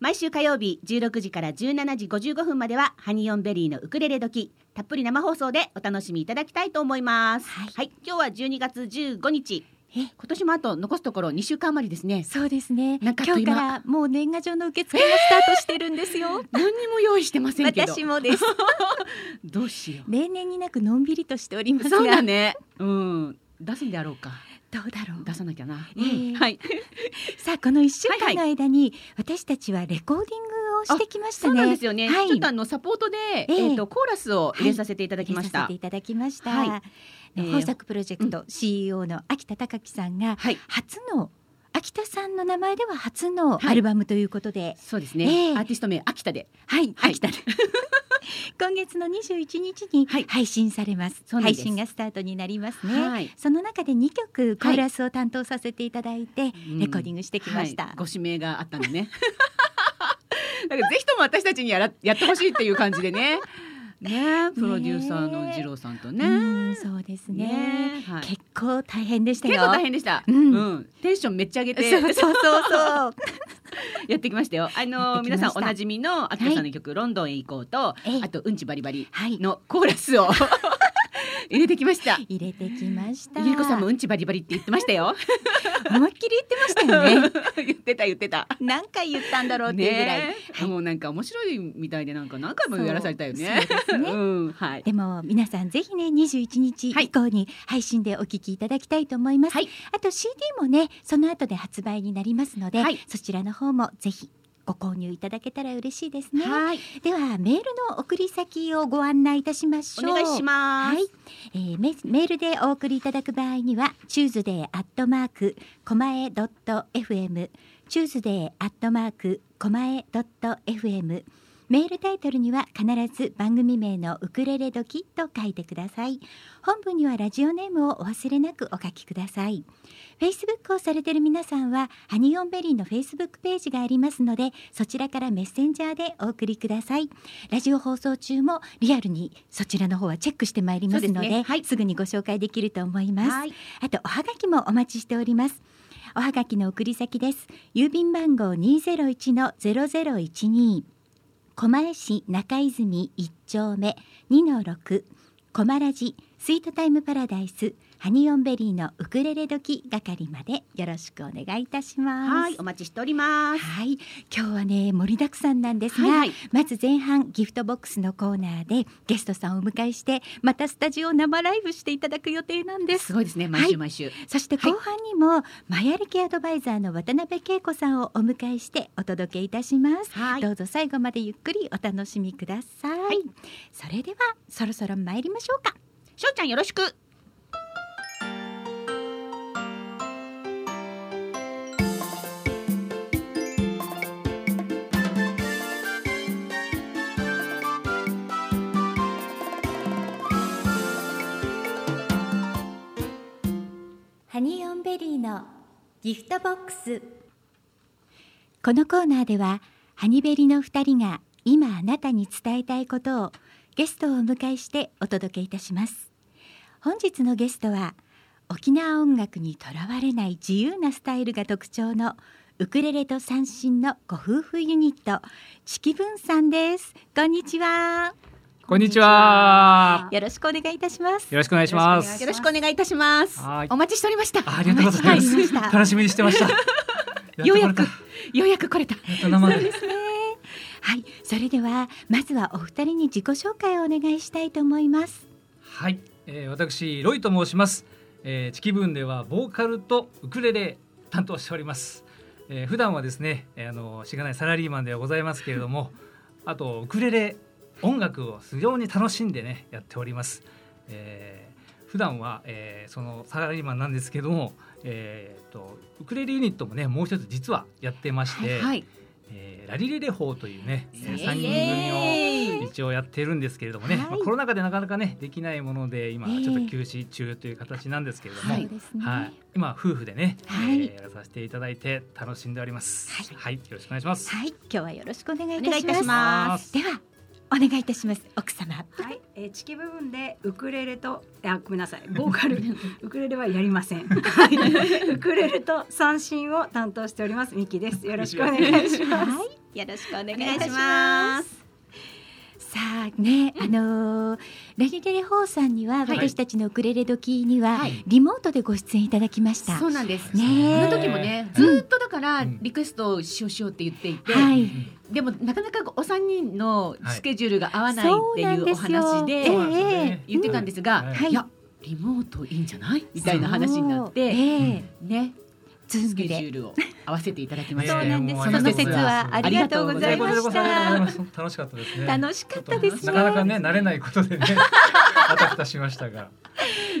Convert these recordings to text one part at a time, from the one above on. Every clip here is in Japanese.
毎週火曜日16時から17時55分まではハニオンベリーのウクレレ時たっぷり生放送でお楽しみいただきたいと思います。はい。今日は12月15日。え今年もあと残すところ2週間余りですね。そうですね。今日か今らもう年賀状の受付がスタートしてるんですよ。何にも用意してませんけど。私もです。どうしよ例年になくのんびりとしておりまうすが。そうだね。うん。出すんであろうかどうだろう？出さなきゃな、えーうんはい。さあこの一週はいはい。間の間に私たちはレコーディングをしてきましたね。そうなんですよね、はい、ちょっとあのサポートで、ええ。えっ、とコーラスを入れさせていただきました、入れさせていただきました。はい。えー豊作プロジェクト CEO の秋田隆樹さんがはい。初の秋田さんの名前では初のはい。アルバムということで、そうですね、ええ。アーティスト名秋田で。はい、はい。秋田で。今月の21日にはい。配信されます。そうなんです。配信がスタートになりますね。はい。その中で2曲コーラスを担当させていただいて、うん。レコーディングしてきました。はい。ご指名があったんでね。だからぜひとも私たちにやらやってほしいっていう感じでねね。プロデューサーの二郎さんとね。うんそうですね。ねはい。結構大変でしたよ。結構大変でした、ううん。んテンションめっちゃ上げて。そうそうそう。やってきましたよ。あやの皆さんおなじみの秋田さんの曲、ロンドンへ行こうとええ。あとうんちバリバリはい。のコーラスを 入れてきました入れてきました。ゆりこさんもうんちバリバリって言ってましたよ 思いっきり言ってましたよね。言ってた言ってた何回言ったんだろうっていうぐらい。ねえもうなんか面白いみたいでなんか何回もやらされたよね。そうねうんはい。でも皆さんぜひね21日以降に配信でお聞きいただきたいと思います。はいあと CD もねその後で発売になりますので、はいそちらの方もぜひご購入いただけたら嬉しいですね。はい。ではメールの送り先をご案内いたしましょう。お願いします。はい、えーメメールでお送りいただく場合には、 Tuesday アットマークコマエドット FM、チューズデーアットマークコマエドット FM。メールタイトルには必ず番組名のウクレレ時と書いてください。本文にはラジオネームをお忘れなくお書きください。Facebook をされている皆さんはハニオンベリーの Facebook ページがありますのでそちらからメッセンジャーでお送りください。ラジオ放送中もリアルにそちらの方はチェックしてまいりますのでねはい。すぐにご紹介できると思います、はい。あとおはがきもお待ちしております。おはがきの送り先です。郵便番号201-0012狛江市中泉1丁目2-6狛ラジスイートタイムパラダイスハニオンベリーのウクレレ時係までよろしくお願いいたします。はい。お待ちしております。はい、今日はね盛りだくさんなんですが、はい。はいまず前半ギフトボックスのコーナーでゲストさんをお迎えしてまたスタジオ生ライブしていただく予定なんです。すごいですね。毎はい。週毎週。そして後半にも、マヤ歴アドバイザーの渡辺恵子さんをお迎えしてお届けいたします、はい。どうぞ最後までゆっくりお楽しみください、い。それではそろそろ参りましょうかしょうちゃんよろしく。ハニーオンベリーのギフトボックスこのコーナーではハニベリの2人が今あなたに伝えたいことをゲストをお迎えしてお届けいたします本日のゲストは沖縄音楽にとらわれない自由なスタイルが特徴のウクレレと三振のご夫婦ユニットチキブンさんですこんにちはこんにちは。よろしくお願いいたしますよろしくお願いします。よろしくお願いいたしますはい。お待ちしておりました。あありがとうございます。た楽しみにしてました。ようやくようやく来れた。たやっと生で。ですね。はい、それではまずはお二人に自己紹介をお願いしたいと思います。はい、えー、私ロイと申します。えー、チキブンではボーカルとウクレレ担当しております。えー、普段はですね、えー、あのしがないサラリーマンではございますけれども、あとウクレレ音楽を非常に楽しんでねやっております。えー、普段は、えー、そのサラリーマンなんですけども、えー、とウクレレユニットもねもう一つ実はやってまして、はい。えーラリレレ法というね、えー、イエーイ3人組を一応やってるんですけれどもね、はいまあ、コロナ禍でなかなかねできないもので今ええちょっと休止中という形なんですけれども、そうですね。はい、今夫婦でね、はいえーやらさせていただいて楽しんでおります。はいはい、よろしくお願いします。はい、今日はよろしくお願いいおたします。願いいたします。ではお願いいたします奥様。はい、えー、チキ部分でウクレレとあごめんなさいボーカル ウクレレはやりません。はい、ウクレレと三振を担当しておりますミキです。よろしくお願いします。はい、よろしくお願いしま。す。さあね、あのーラリレレホーさんには、はい。私たちのウクレレ時には、はい。リモートでご出演いただきました。そうなんです。ねえ。その時もね、うんずーっとだからうん。リクエストをしようしようって言っていて、はい、でもなかなかお三人のスケジュールが合わないっていうお話で言ってたんですが、うん。はい。いやリモートいいんじゃない？みたいな話になって、ええ。ねズームスケジュで。ールを合わせていただきましねた。そうなんです。その説はありがとうございました。ます楽しかったですね。楽しかったですね。なかなかね慣れないことでね あたふたしましたが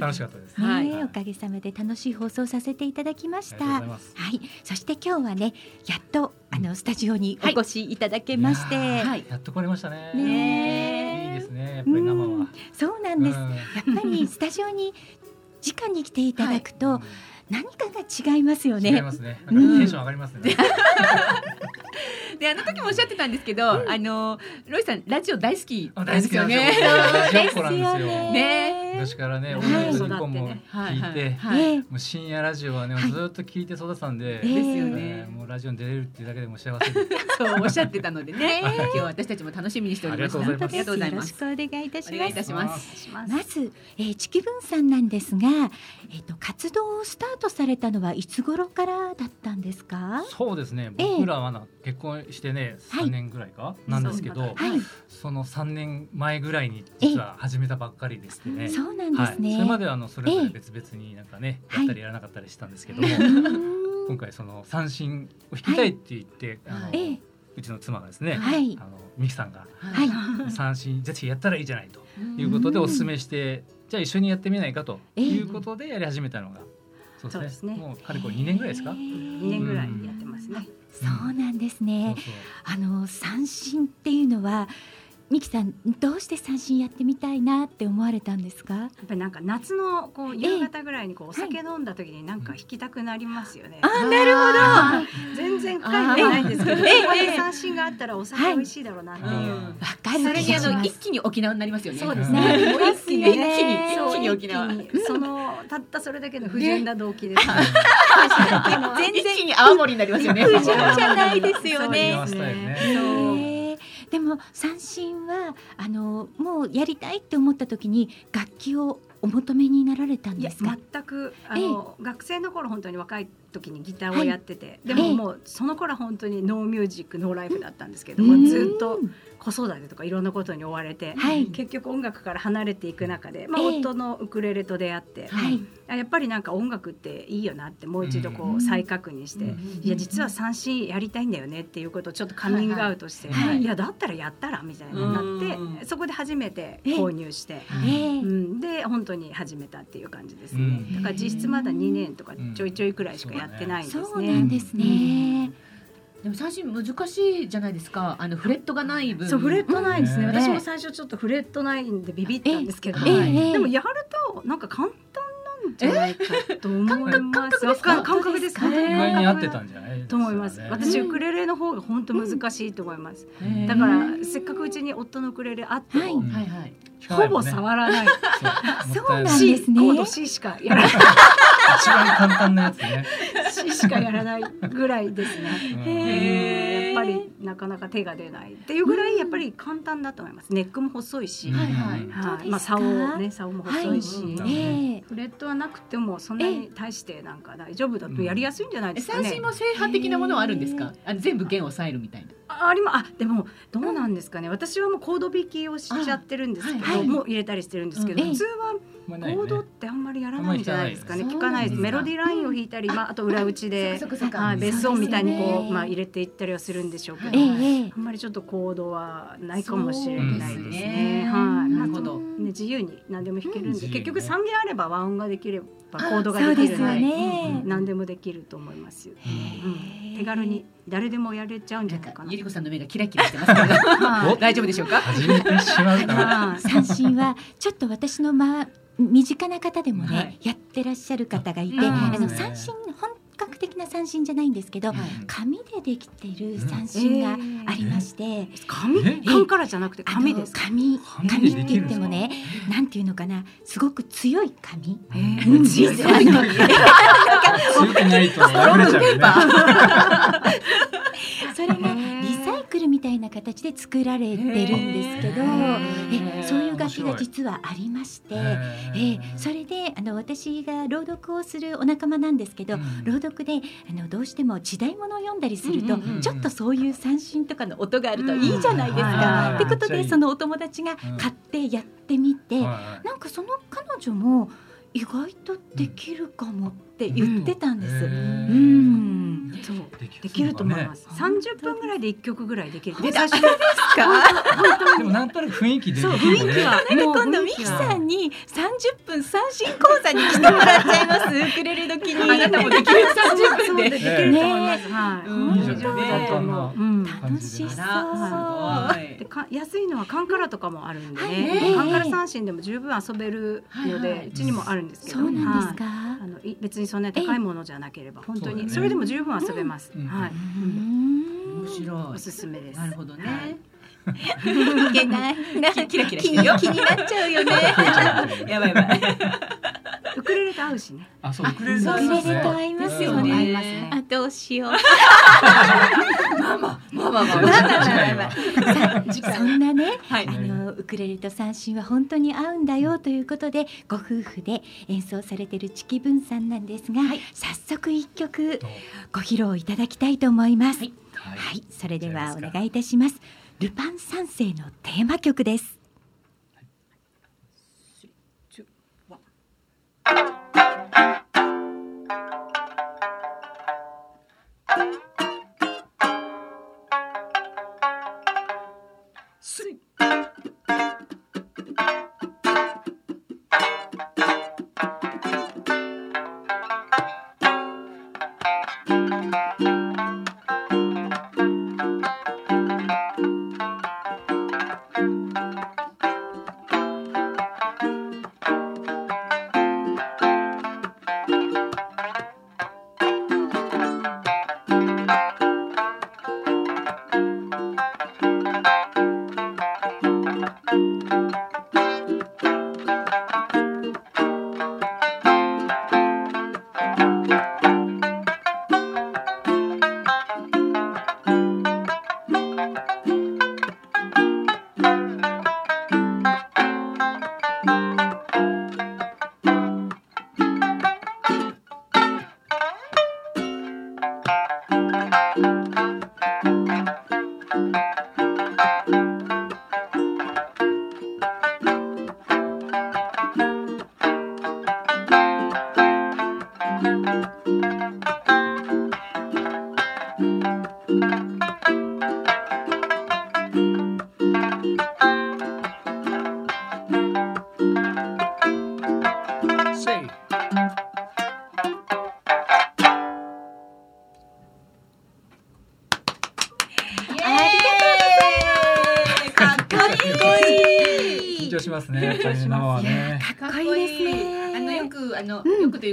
楽しかったです。ね、はいおかげさまで楽しい放送させていただきましありがとうごた。ざいます。はい、そして今日はね、やっとあのスタジオにお越しいただけまして、はい。やっと来れましたね。ねえいいですね。やっぱり生は。そうなんです。うんやっぱりスタジオに直に来ていただくと、うん何かが違いますよ違いね。ますね。なんかテンション上がりますね。であの時もおっしゃってたんですけど、はいあのロイさんラジオ大好きあなんですよね。大好きなんですよ。ラジオですよ。ね昔からね、はい同じ日本もはい聞いて、はいねもう深夜ラジオはね、はいずっと聞いて育ったんで、ええですよえねー。もうラジオに出れるっていうだけでも幸せ。そうおっしゃってたのでね、今日私たちも楽しみにしておりました。ありがとうございますありがとうございます。よろしくお願いいたしお願いいたます。します。しますまず、えー、チキブンさんなんですが、えっ、と活動をスタートされたのはいつ頃からだったんですか？そうですね。ええ。僕らはな結婚してね、はい。3年ぐらいか？なんですけど、はい、その3年前ぐらいに実は始めたばっかりでしてね。そうなんではい。すね。それまではあのそれぞええ。れ別々になんかね、はい。やったりやらなかったりしたんですけども、うーん。今回その三振を弾きたいって言って、あのええ。うちの妻がですね、はい。あのミキさんがはい。三振ぜひやったらいいじゃないということでお勧めして、じゃあ一緒にやってみないかということでやり始めたのが、そうですね。もうかれこれ2年ぐらいですか？二年ぐらいやってますね。そうなんですそうね。そうあの三振っていうのはミキさんどうして三振やってみたいなって思われたんですか？やっぱりなんか夏のこうええ夕方ぐらいにこうお酒飲んだ時になんか弾きたくなりますよね。あなるほ 全然深いのないんですけど、こええこで三振があったらお酒美味しいだろうなっていう。うんわかるそれにあの一気に沖縄になりますよね。そうですね一気に一気に一気に沖縄。そのたったそれだけの不純な動機です。全然一気に青森になりますよね。不純じゃないですよねそうでも三振はあのもうやりたいって思った時に楽器をお求めになられたんですか？全くあの、学生の頃本当に若い時にギターをやってて、でももうその頃は本当にノーミュージックノーライフだったんですけども、ずっと子育てとかいろんなことに追われて、はい。結局音楽から離れていく中で、まあ、ええ夫のウクレレと出会って、はい。あやっぱりなんか音楽っていいよなってもう一度こうんう再確認して、うんいや実は三振やりたいんだよねっていうことをちょっとカミングアウトして、はい。はい。いやだったらやったらみたいになって、うんそこで初めて購入して。ええうん、で本当に始めたっていう感じですね、うん。だから実質まだ2年とかちょいちょいくらいしかやってないんですね。そうなんですね。でも三振難しいじゃないですか。あのフレットがない分。そうフレットないですね、うん私も最初ちょっとフレットないんでビビったんですけど、でもやるとなんか簡単なんじゃないかと思います。感覚ですか？わか感覚です。感覚意外に合ってたんじゃない？と思います。私ウクレレの方が本当難しいと思います。だからせっかくうちに夫のウクレレあってはいも、はいはい。ほぼ触らない。そう なんしですねコード C しかやらない。一番簡単なやつね。C しかやらないぐらいですね。へー。やっぱりなかなか手が出ない。っていうぐらいやっぱり簡単だと思います。ネックも細いし、うん。はいはい。うんはい、まあ竿ね竿も細いし、はい。フレットはなくてもそんなに対してなんか大丈夫だとやりやすいんじゃないですかね。三振も正派的なものはあるんですか？あの全部弦を抑えるみたいな。あありまあでもどうなんですかね。私はもうコード弾きをしちゃってるんですけど、あはい。もう入れたりしてるんですけど、うん。普通はコードってあんまりやらないんじゃないですかね。聞かないです。メロディーラインを弾いたり、まああと裏打ちでベース音みたいにこう、まあ入れていったりはするんでしょうけど、あんまりちょっとコードはないかもしれないですね。ですね。はい。なるほど。ね自由に何でも弾けるんで、うん。結局三弦あれば和音ができればコードがですよできるので、ね。何でもできると思いますよ。手軽に誰でもやれちゃうんじゃないかな。ゆりこさんの目がキラキラしてます 大丈夫でしょうか？始めてしまうかな。は い三振はちょっと私のまあ身近な方でもね、はい。やってらっしゃる方がいて、うんあのね三振本格的な三振じゃないんですけど、はい。紙でできている三振がありまして、紙？え缶からじゃなくて紙ですか？紙紙紙って言ってもねなんていうのかなすごく強い紙。へうん。ー強くないと破れちゃうよね。それがみたいな形で作られてるんですけどえそういう楽器が実はありまして。ええーそれであの私が朗読をするお仲間なんですけど、うん。朗読であのどうしても時代物を読んだりすると、うんうんうんちょっとそういう三振とかの音があるといいじゃないですか。うんってことでそのお友達が買ってやってみて、なんかその彼女も意外とできるかもって言ってたんです。うん、そう。でできると思います。ね三十分ぐらいで一曲ぐらいできる。出た私もでもなんとなく雰囲気でそう。雰囲気は今度ミキさんに30分三振講座に来てもらっちゃいます。ウクレレ時に。あなたもできる30分で。そうできると思いますはいうん本当楽しそう。でか安いのはカンカラとかもあるんでカンカラ三振でも十分遊べるので、うちにもあるんですけど、そうなんですか？はい。あのい別にそんな高いものじゃなければ本当に。それでも十分遊べます。うん。はい、うん。面白い。おすすめです。なるほどはい。ね。いけない。キラキラ気に気になっちゃうよね。やばいやばい。ウクレレと合うしね。あ、そう、ウクレレと合いますよね。あどうしよう。まあまあまあまあまあ。まあまあまあさそんなね、はいあのウクレレと三振は本当に合うんだよということでご夫婦で演奏されているチキブンさんなんですが、早速一曲ご披露いただきたいと思います。はいはい、それではお願いいたします。ルパン三世のテーマ曲です。せ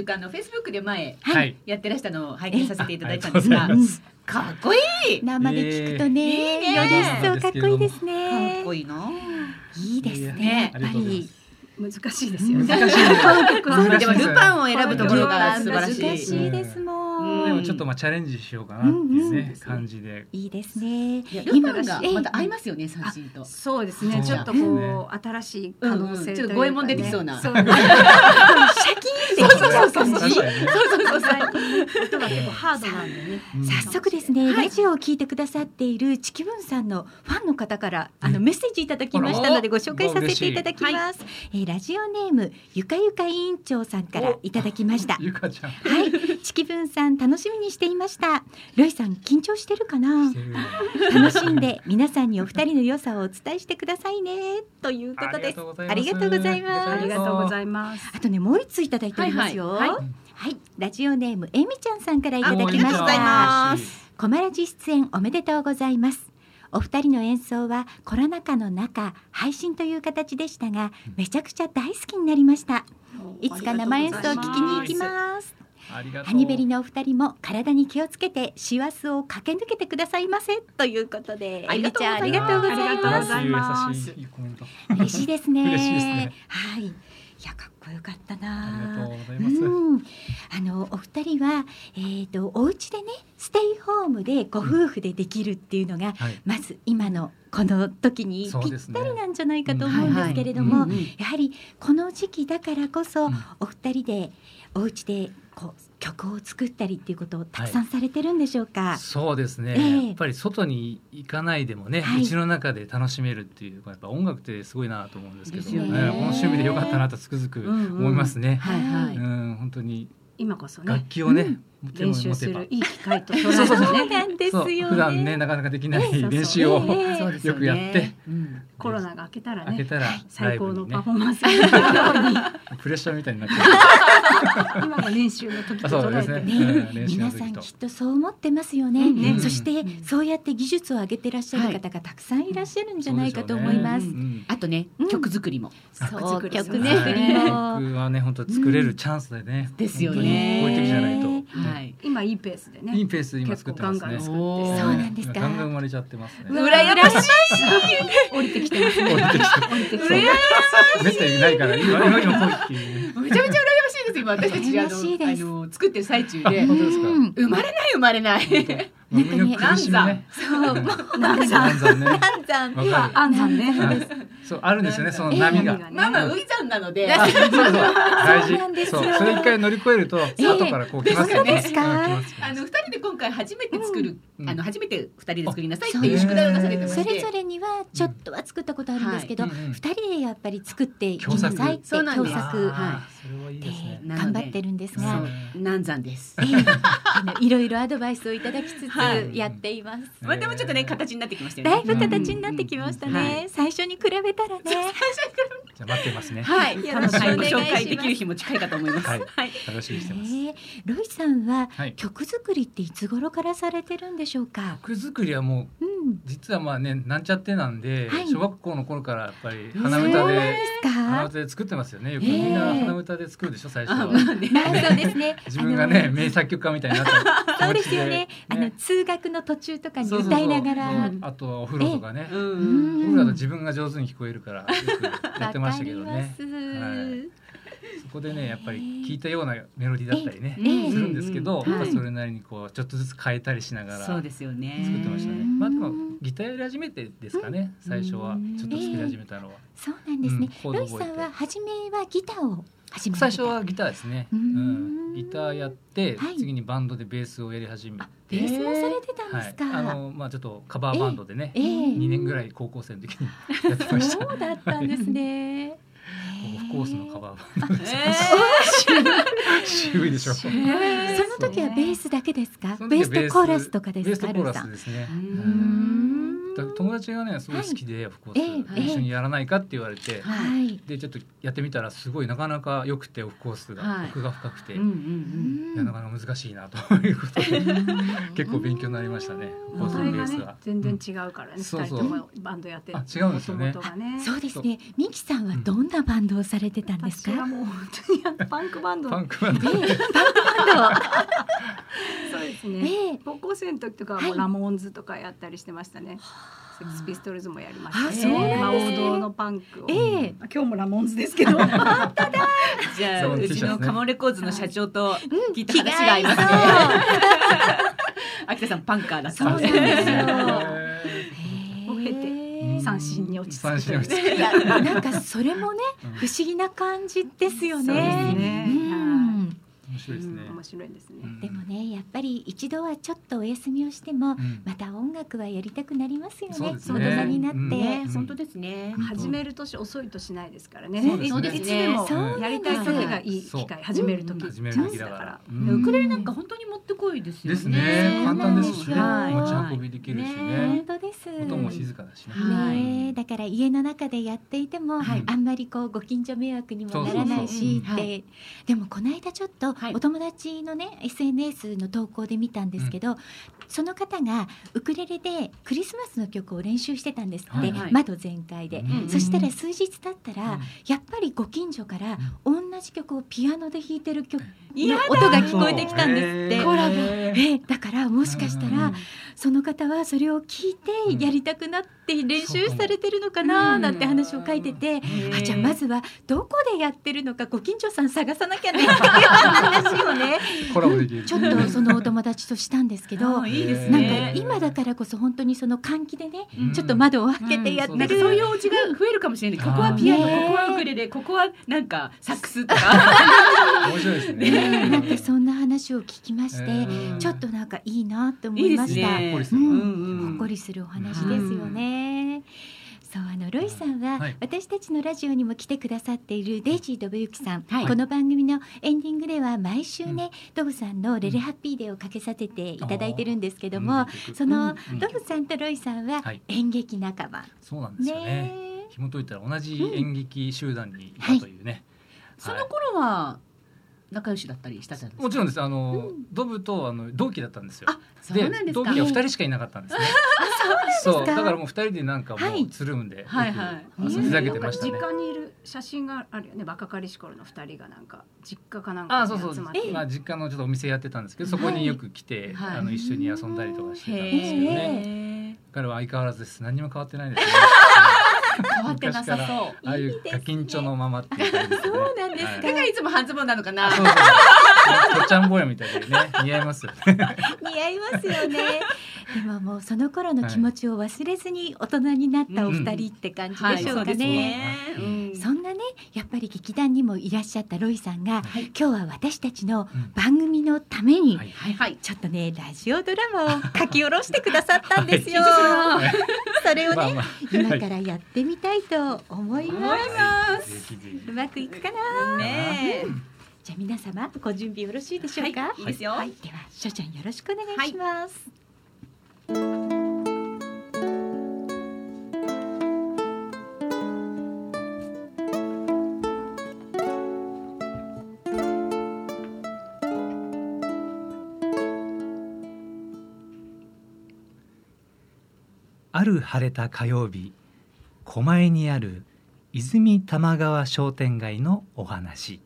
かあのフェイスブックで前はい。やってらしたのを拝見させていただいたんですが、かっこいい。生で聞くとね、えーいいねより一層かっこいいですかねっ。こいいな。いいですね。ややっぱり。難しいですよね。難しいで もルパンを選ぶところが素晴らしい。難しいですもん。でもちょっとまあチャレンジしようかなっていうねうん感じで。いいですね。ルパンがまた合いますよね、三振と。そうですね。ちょっとこう新しい可能性というかねうんうんちょっと五右衛門出てきそうなそう シャキてきちゃう感じ。そうそう音が結構ハードなんでね。うん早速ですね、ラジオを聞いてくださっているチキブンさんのファンの方からあのメッセージいただきましたのでご紹介させていただきます、えーラジオネームゆかゆか委員長さんからいただきました。ゆかちゃん。はい、チキブンさん楽しみにしていました。ロイさん緊張してるかな？楽しんで皆さんにお二人の良さをお伝えしてくださいね。ということです。ありがとうございます。ありがとうございます。あとねもう一ついただいておりますよ。はいはい、はい。ラジオネームえみちゃんさんからいただきました。コマラジ出演おめでとうございます。お二人の演奏はコロナ禍の中配信という形でしたがめちゃくちゃ大好きになりました。いつか生演奏を聞きに行きますハニベリのお二人も体に気をつけて師走を駆け抜けてくださいませということで。ありがとうございます。嬉しいですね。嬉しいですね。はい。いやかっこよかったありがなとうございます、うん、あのお二人は、えー、とお家でねステイホームでご夫婦でできるっていうのが、はい。まず今のこの時にぴったりなんじゃないかと思うんですけれども、うんうん。やはりこの時期だからこそ、うん。お二人でお家でこう曲を作ったりっていうことをたくさんされてるんでしょうか？そうですね、ええ。やっぱり外に行かないでもね、はい。うちの中で楽しめるっていうやっぱ音楽ってすごいなと思うんですけどね。ねこの趣味でよかったなとつくづく思いますね。はいはい、うん本当に。今こそね。楽器をね、うん。練習するいい機会と捉そうそうそうそう。そうね。普段ねなかなかできなええい練習を、よくやって。うんコロナが明けたらねたらラ最高のパフォーマンスプレッシャーみたいになっちゃ今が練習の時とあそう捉えてですね。ねうん。練習の皆時と。さんきっとそう思ってますよね、うんねそして、うん。そうやって技術を上げてらっしゃる方がたくさんいらっしゃるんじゃないかと思います。そうでしょうねうんあとね、うん。曲作りも。そう曲ね振りねも。僕はね本当作れるチャンスでね、ですよ本ね当にこういう時じゃないと、ねはい。今いいペースでね。いいペースで今作ってますね。ガンガンそうなんですか。今ガンガン生まれちゃってますね。羨ましい。降りてきてますね。降りてきて降りてきそう。てめったにいないから今今今来いっていうねめちゃめちゃ羨ましいです今。私たちあのあの作ってる最中あで生まれない生まれないもうみんな苦しみね。そう、もう南山暗算ね。暗算わかる。安産ね。はいそうあるんですよねその波が。波がね。まあまあウイザンなので。あ そうそう。大そうそう。それ一回乗り越えるとええ後からこう来ますよね。あの二人で今回初めて作る、うん。あの初めて二人で作りなさいあっていう宿題を出されてまそして。れぞれにはちょっとは作ったことあるんですけど、はい。うんうん。二人でやっぱり作っていきなさいって共作。はそれはい頑張ってるんですそう。が、南山です。いろいろアドバイスをいただきつつはい。やっています。うんまあでもちょっとね形になってきましたよね。だいぶ形になってきましたね。うんはい最初に比べたらね。じゃあ待ってますね。はい。よろしくお願いします。ご紹介できる日も近いかと思います。はい。はい。楽しみにしてます。ええロイさんははい。曲作りっていつ頃からされてるんでしょうか？曲作りはもううん。実はまあねなんちゃってなんではい。小学校の頃からやっぱり鼻歌でですか？鼻歌で作ってますよね。よくええみんな鼻歌で作るでしょ最初は。そうですね。自分がね名作曲家みたいになったそうですよね。あの通学の途中とかにそうそうそう。歌いながら。うんあとはお風呂とかね。ううん。んお風呂だと自分が上手に聞こえるからよくやってましたけどね。はい。そこでねやっぱり聞いたようなメロディーだったりねええ。するんですけどうんやっぱそれなりにこうちょっとずつ変えたりしながらそうですよね。作ってましたね。うんまあでもギターやり始めてですかね最初は。ちょっと作り始めたのは。そうなんですね。ロイさんは初めはギターを最初はギターですね。ううん。ん。ギターやってはい。次にバンドでベースをやり始めあベースもされてたんはいですか？あのまあちょっとカバーバンドでねええ。2年ぐらい高校生の時にやってました。そうだったんですね。オフコースのカバーバンドえ渋いでしょ。その時はベースだけですか？ベース。とコーラスとかですか？ベースとコーラスですね。ううん友達がねすごい好きでオフコーええス一緒にやらないかって言われてはい。でちょっとやってみたらすごいなかなか良くてオフコースがはい。奥が深くて。うんうんいやなかなか難しいなということで結構勉強になりましたねオフコースのベースが。全然違うからねそうそう。バンドやってあ違うんですよね。そうですね。ミキさんはどんなバンドをされてたんですか？私はもう本当にパンクバンド。パンクバンド。ええバンド。そうですえね。え高校生の時とかはもラモーンズとかやったりしてましたねセックスピストルズもやりましたね。まあ王道のパンクを。ええ。まあ今日もラモーンズですけど。じゃあそうちのカモンレコーズの社長とうん。聞いた話が合いますね。秋田さんパンカーだったそうなんですよ。へを経て。ー三振に落ち着いやなんかそれもねうん。不思議な感じですよね。そうですね。うん面白いですね。うん面白いですね。うん。でもねやっぱり一度はちょっとお休みをしても、うん。また音楽はやりたくなりますよね。そうです大ね人になって、本当ですね。うん。始める年遅い年ないですからね。そうですね。いつでもそうですやりたい時がいい機会始める時う。ん始めるチャン時だかスだからウクレレなんか本当に持ってこいですよね。ですね。簡単ですしね。はい。持ち運びできるし本ね当です。音も静かだしね。はい。ねえ。だから家の中でやっていても、はい。あんまりこうご近所迷惑にもならないしって、でもこの間ちょっとはい。お友達のね SNS の投稿で見たんですけど、その方がウクレレでクリスマスの曲を練習してたんですって、はい。はい。窓全開で、うんそしたら数日経ったら、うん。やっぱりご近所から同じ曲をピアノで弾いてる曲音が聞こえてきたんですって。コラボ。えーだからもしかしたら、うん。その方はそれを聞いうん。てやりたくなって練習されてるのかなうんなんて話を書いてて、あじゃあまずはどこでやってるのかご近所さん探さなきゃね。っていう話をね。ちょっとそのお友達としたんですけど。あいいですなんねか今だからこそ本当にその換気でね、うん。ちょっと窓を開けてやってなんかる、そういうお家が増えるかもしれない。ここはピアノ、ここはウクレレ、ここはなんかサックスとか。面白いですねね。なんかそんな話を聞きまして、えー。ちょっとなんかいいなと思いますした。ね。ほっこりする。うんうんほっこりするお話ですよね。そうあのロイさんは、はい。私たちのラジオにも来てくださっているデイジー・ドブユキさん、はい。この番組のエンディングでは毎週ね、ドブさんの「レレハッピーデー」をかけさせていただいてるんですけども、うん。その、うん。ドブさんとロイさんははい。演劇仲間、そうなんですよね。ね紐解いたら同じ演劇集団にいたというね。その頃は仲良しだったりしたじゃないですか。もちろんです。あの、うん。ドブとあの同期だったんですよ。あ、そうなんですか。同期が二人しかいなかったんですね。そうだからもう二人でなんかもはい。うつるんで、はいはい。よくふざけてましたね。実家にいる写真があるよね。若かりし頃の二人がなんか実家かなんかにあそうそう集まあ実家のちょっとお店やってたんですけどそこによく来て、はい。あの一緒に遊んだりとかしてたんへですけどね、え。彼は相変わらずです。何も変わってないですね 変わってなさそう。ああいうですね。ガキンチョのままっていう感じですね。そうなんです。かはい。だからいつも半ズボンなのかな？そうそう。とっちゃん坊やみたいでね似合いますよね。似合いますよね。でももうその頃の気持ちを忘れずに大人になったお二人って感じでしょうかね。うん。そんなねやっぱり劇団にもいらっしゃったロイさんが、はい。今日は私たちのうん。番組のために、はいはい。はい。ちょっとねラジオドラマを書き下ろしてくださったんですよ。はい。それをね、まあまあ。今はい。からやってみたいと思います。うまくいくかな？ねえ。じゃあ皆様ご準備よろしいでしょうか？はいいいですよはい、ではしょちゃんよろしくお願いします。ある晴れた火曜日狛江にある泉玉川商店街のお話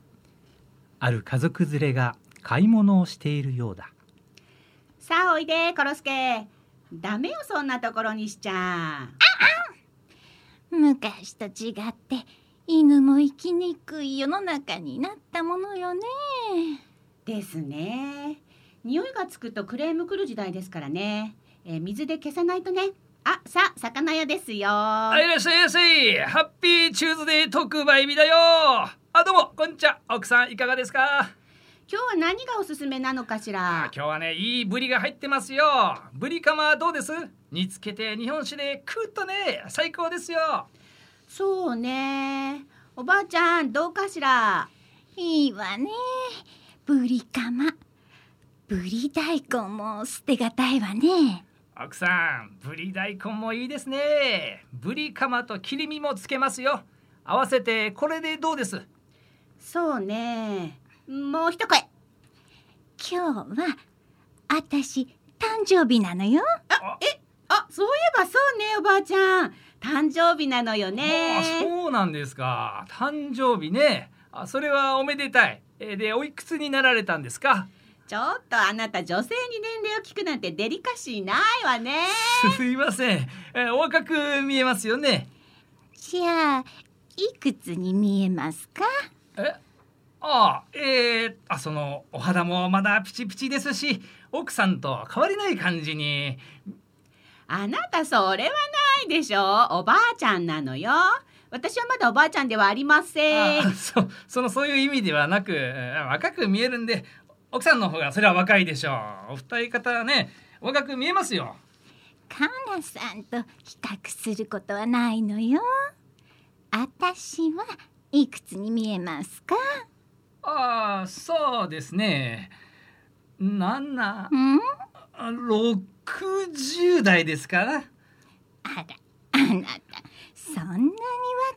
ある家族連れが買い物をしているようださあおいでコロスケ。ダメよそんなところにしちゃ。昔と違って犬も生きにくい世の中になったものよね。ですね。匂いがつくとクレーム来る時代ですからね。えー水で消さないとね。あ、さあ魚屋ですよ。あいらっしゃいいらっしゃいハッピーチューズデー特売日だよあどうもこんにちは奥さんいかがですか？今日は何がおすすめなのかしあら？今日はねいいブリが入ってますよブリカマどうです？煮つけて日本酒でクッとね最高ですよそうね。おばあちゃんどうかしら？いいわね。ブリカマ。ブリ大根も捨てがたいわね。奥さんブリ大根もいいですねブリカマと切り身もつけますよ合わせてこれでどうです？そうね。もう一声。今日は私誕生日なのよ。あ、そういえばそうねおばあちゃん。誕生日なのよあね。そうなんですか誕生日ねあそれはおめでたいえーでおいくつになられたんですか？ちょっとあなた女性に年齢を聞くなんてデリカシーないわね。すいません、えーお若く見えますよね？じゃあいくつに見えますか？え？ああえー、あそのお肌もまだピチピチですし奥さんと変わりない感じにあなたそれはないでしょ？おばあちゃんなのよ。私はまだおばあちゃんではありません。あそそのそういう意味ではなくえー若く見えるんで奥さんの方がそれは若いでしょう。お二人方はね若く見えますよ。カナさんと比較することはないのよ。私はいくつに見えますか？ああそうですね。7うん？60代ですからあら、あなた、そんなに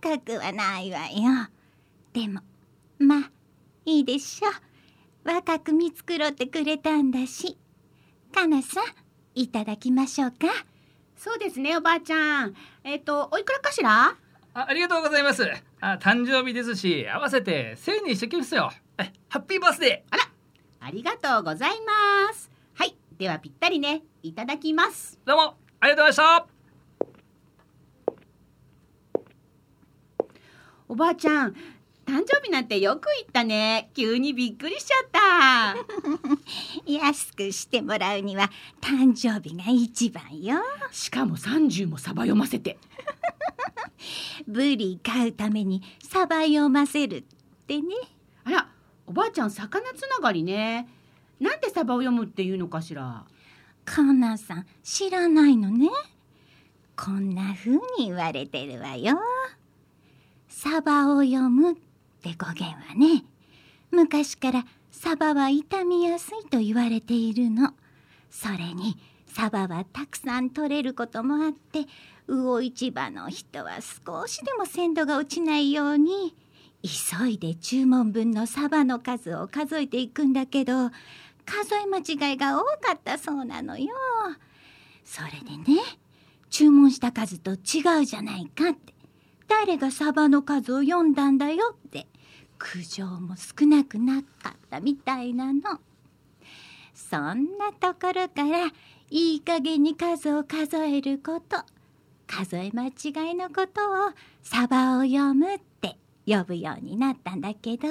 若くはないわよ。でも、まあ、いいでしょう。若く見繕ってくれたんだし。かなさんいただきましょうか。そうですねおばあちゃん。えっ、とおいくらかしら？あありがとうございます。あ誕生日ですし合わせて1000円にしてきますよ。えハッピーバースデー。ありがとうございます。はいではぴったりねいただきます。どうもありがとうございまおばあちゃん誕生日なんてよく言ったね。急にびっくりしちゃった。安くしてもらうには誕生日が一番よ。しかも30もサバ読ませて。ブリ買うためにサバ読ませるってね。あらおばあちゃん魚つながりね。なんでサバを読むっていうのかしら？かなさん知らないのね。こんな風に言われてるわよ。サバを読むって語源はね。昔からサバは傷みやすいと言われているの。それにサバはたくさん取れることもあって魚市場の人は少しでも鮮度が落ちないように急いで注文分のサバの数を数えていくんだけど数え間違いが多かったそうなのよ。それでね注文した数と違うじゃないかって。誰がサバの数を読んだんだよって。苦情も少なくなかったみたいなの。そんなところからいい加減に数を数えること数え間違いのことをサバを読むって呼ぶようになったんだけど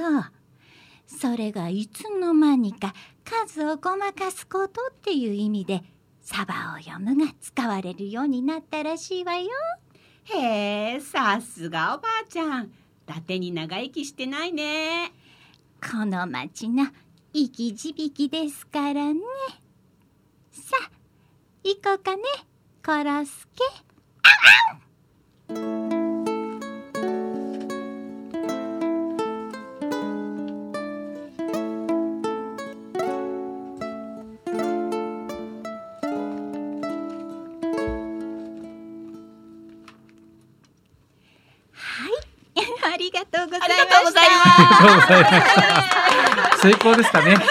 それがいつの間にか数をごまかすことっていう意味でサバを読むが使われるようになったらしいわよ。へえさすがおばあちゃん伊達に長生きしてないねこの町の生き字引ですからね。さあ行こうかねコロスケ。あ、あんとうございました。ありがとうございす成功ですかねで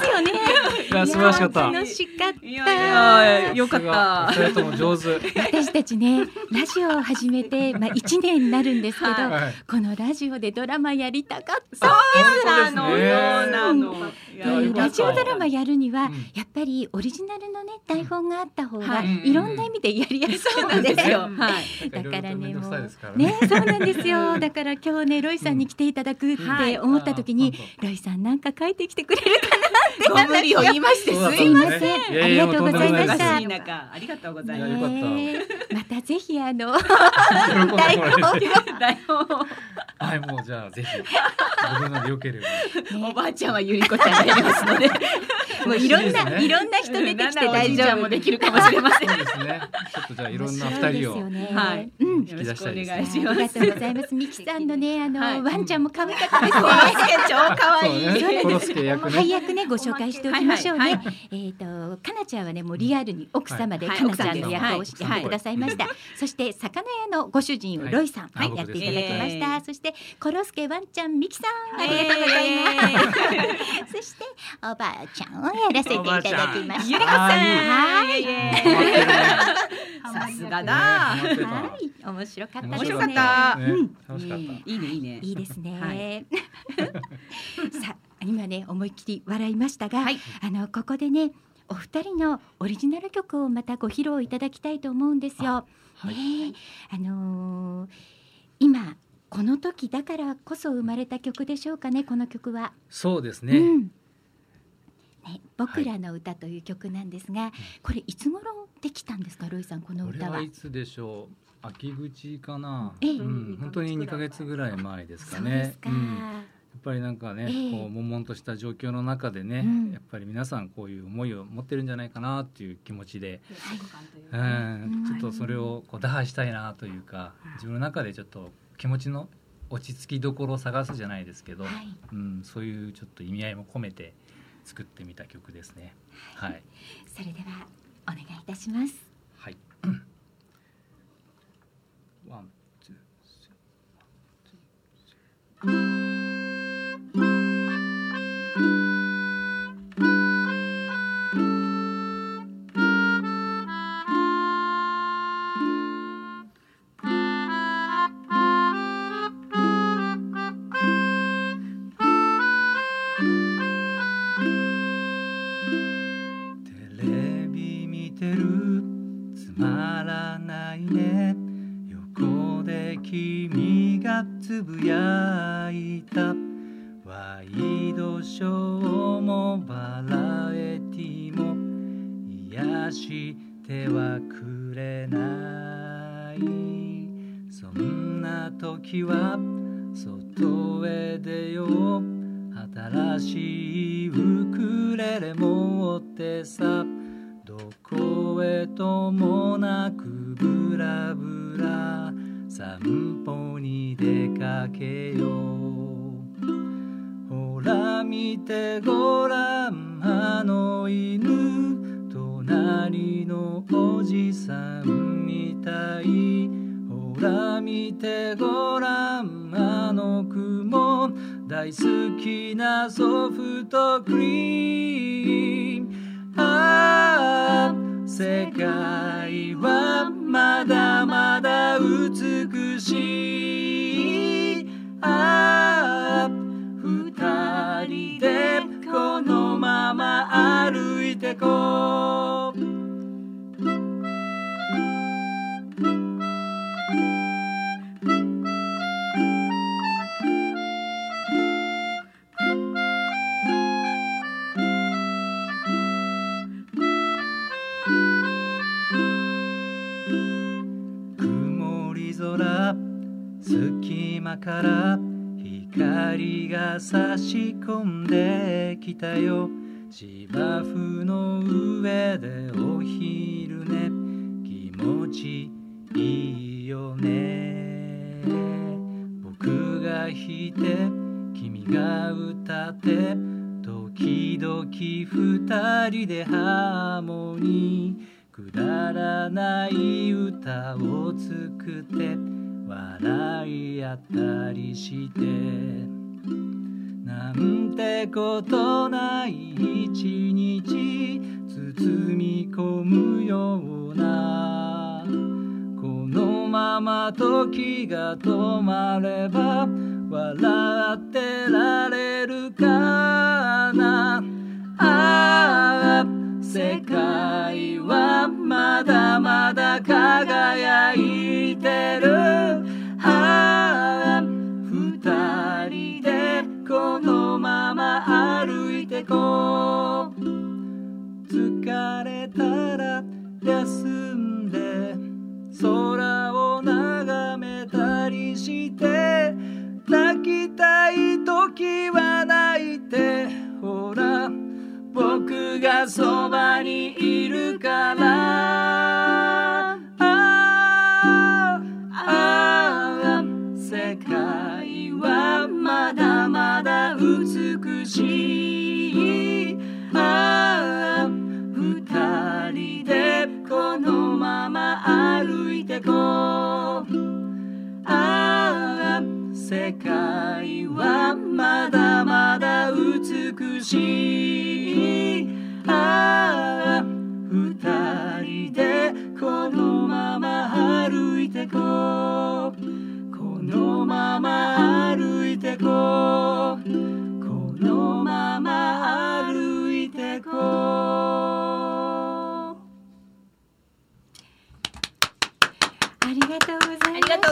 すよね。いや素晴らしかった楽しかった。いやいやよかったそれとも上手私たちね、ラジオを始めて、まあ、1年になるんですけど、はいはいこのラジオでドラマやりたかった。そうなのそうなのラジオドラマやるには、うん。やっぱりオリジナルのね台本があった方が、はい。い、ろんな意味でやりやすそうい。ので、なんですよ。だからねもうねねそうなんですよ。だから今日ねロイさんに来ていただくって思った時に、ロイさんなんか書いてきてくれるかなって。ご無理を言いましてすいません。ありがとうございました。ありがとうございます。またぜひあの台本を。台本はいもうじゃあぜひご分のでよければおばあちゃんはゆりこちゃんりますので。もういろんな、ね。いろんな人出てきて大丈夫。もできるかもしれません。そうですね。ちょっとじゃあいろんな二人をはいうん引き出したい。ですねよろしくおあ願いします。りがとうございます。ミキさんのね、あの、はい。ワンちゃんも可愛かったですね。超可愛いそうねコロスケ役ね。配役ね、ご紹介しておきましょうね。はいはえっ、と、かなちゃんはね、もうリアルに奥様で、はい。かなちゃんのはい。役をしてくださいました。そして、魚屋のご主人をはいロイさん、はい。やっていただきました。えーそして、コロスケワンちゃん、ミキさん、あえりがとうございます。そして、おばあちゃんをやらせていただきました。ゆりこさん。はい。さすがだはい、面白かったですね。面白かった。ねうん。楽しかった。いいねいいね。いいですね。はい。さあ今ね思いっきり笑いましたが、はい。あのここでねお二人のオリジナル曲をまたご披露いただきたいと思うんですよ。はいねえ。あのー今この時だからこそ生まれた曲でしょうかねこの曲は。そうですね。うんね、僕らの歌という曲なんですが、これいつ頃できたんですかロイさんこのこれ歌は。はいつでしょう？秋口かな？ええ。うん。本当に二ヶ月ぐらい前ですかそうですか。ねうん。やっぱりなんかね、ええ。こう悶々とした状況の中でね、うん。やっぱり皆さんこういう思いを持ってるんじゃないかなっていう気持ちで、ううん。ん、ちょっとそれをこう打破したいなというか、自分の中でちょっと気持ちの落ち着きどころを探すじゃないですけど、はい。うん、そういうちょっと意味合いも込めて作ってみた曲ですね。はい、それではお願いいたします。はい。ワン、ツー、スリーワンツースリーことない一日包み込むようなこのまま時が止まれば笑ってられるかな。ああ世界はまだまだ輝いてる。疲れたら休んで空を眺めたりして泣きたい時は泣いてほら僕がそばにいるから。こうああ世界はまだまだ美しい。ああ二人でこのまま歩いてこう。このまま歩いてこう。このまま歩いてこう。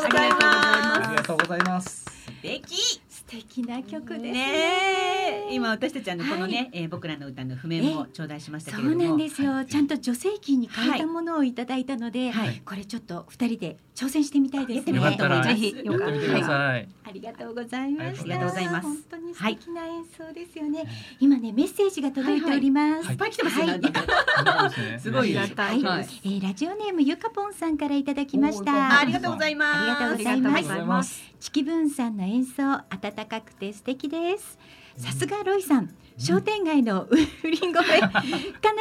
とうございます。ありがとうございます。素敵。素敵な曲ですね。ねえ。今私たちあのこのね、えー僕らの歌の譜面も頂戴しましたそうけれども。なんですよ。ちゃんと助成金に変えたものをいただいたので、はい。これちょっと二人で挑戦してみたいですね。やってみたい。と思いますよかったらぜひ。やってみてください。ありがとうございました。ありがとうございます。本当に素敵な演奏ですよね。今ねメッセージが届いております。はいい。っぱい来てますごい嬉しはい、はい。えーラジオネームゆかぽんさんからいただきました。ありがとうございます。ありがとうございます。チキブーンさんの演奏温かくて素敵です。さすがロイさん、商店街のウリン声、かな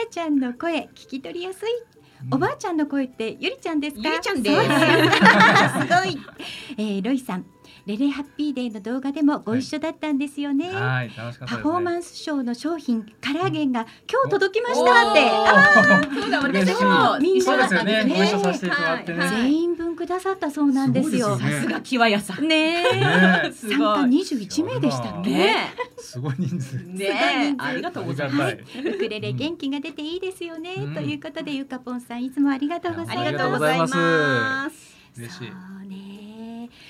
ちゃんの声聞き取りやすい。おばあちゃんの声ってゆりちゃんですか？ゆりちゃんです。すごい。えー、ロイさん、レレハッピーデーの動画でもご一緒だったんですよね。はい、楽しかったです、ね。パフォーマンンスショーの商品カラーゲンが今日届きましたって。おー。あそうだ私もみんなそうですよね。ね。ご一緒させていただいてね。はい。全員分くださったそうなんですよ。さすがキワヤさん。ねえ。参加二十一名でした？ねすごい人数。え。ねえありがとうございます。ウクレレ元気が出ていいですよね、うん。ということでゆかぽんさんいつもありがとうございます。ありがとうございます。嬉しい。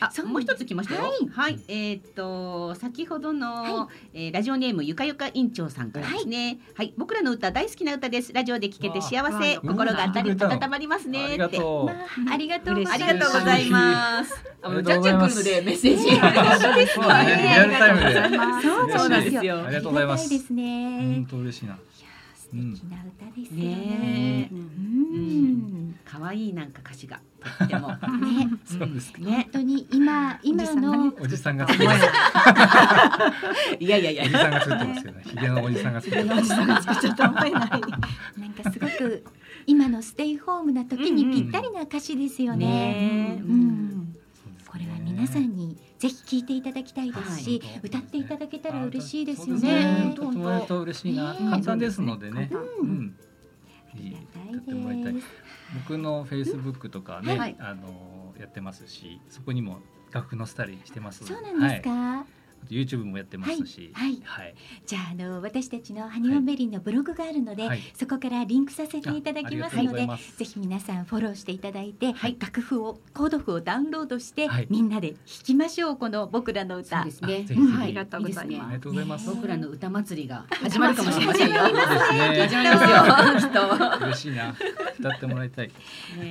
あそう、もう一つ来ましたよ。ははいい、えーっと先ほどの、えーラジオネームゆかゆか院長さんからですね。はい、僕らの歌大好きな歌です。ラジオで聴けて幸わせ、あ心があたりうん温まりますねありって。がとう。まあ、ありがとうござありいます。がとうございます。あのじゃんじゃん来るのでメッセージ。そうだね、リアルタイムで。そうそうなんですよありがとうございます。本当嬉しいな。素敵な歌ですよね。ねえううんん。可愛いなんか歌詞がとっても ね、そうですか。ね本。当に今今のおじさんが作ってます。いやいやいやおじさんが作ってますよね。ひげのおじさんが作ってます。ない。なんかすごく今のステイホームな時にぴったりな歌詞ですよね。ねえうん。これは皆さんにぜひ聴いていただきたいですし、はい。歌っていただけたら嬉しいですよね。と。ってもら嬉しいな。ね簡単ですのでね。僕のフェイスブックとかね、はい。あのやってますし、そこにも楽譜のスタイルしてます。そうなんですか？YouTube もやってますし。はいはいはい。じゃああの私たちのハニオンベリーのブログがあるので、はいそこからリンクさせていただきますのでぜひ皆さんフォローしていただいて、はい楽譜をコード譜をダウンロードして、はいみんなで弾きましょうこの僕らのそう歌。ですね。ぜひぜひはいありがとうございますいいですねありがとうございます。僕らの歌祭りが始まるかもしれませんよ。そうです始ね。まりますよ。きっと。嬉しいな。歌ってもらいたい。ね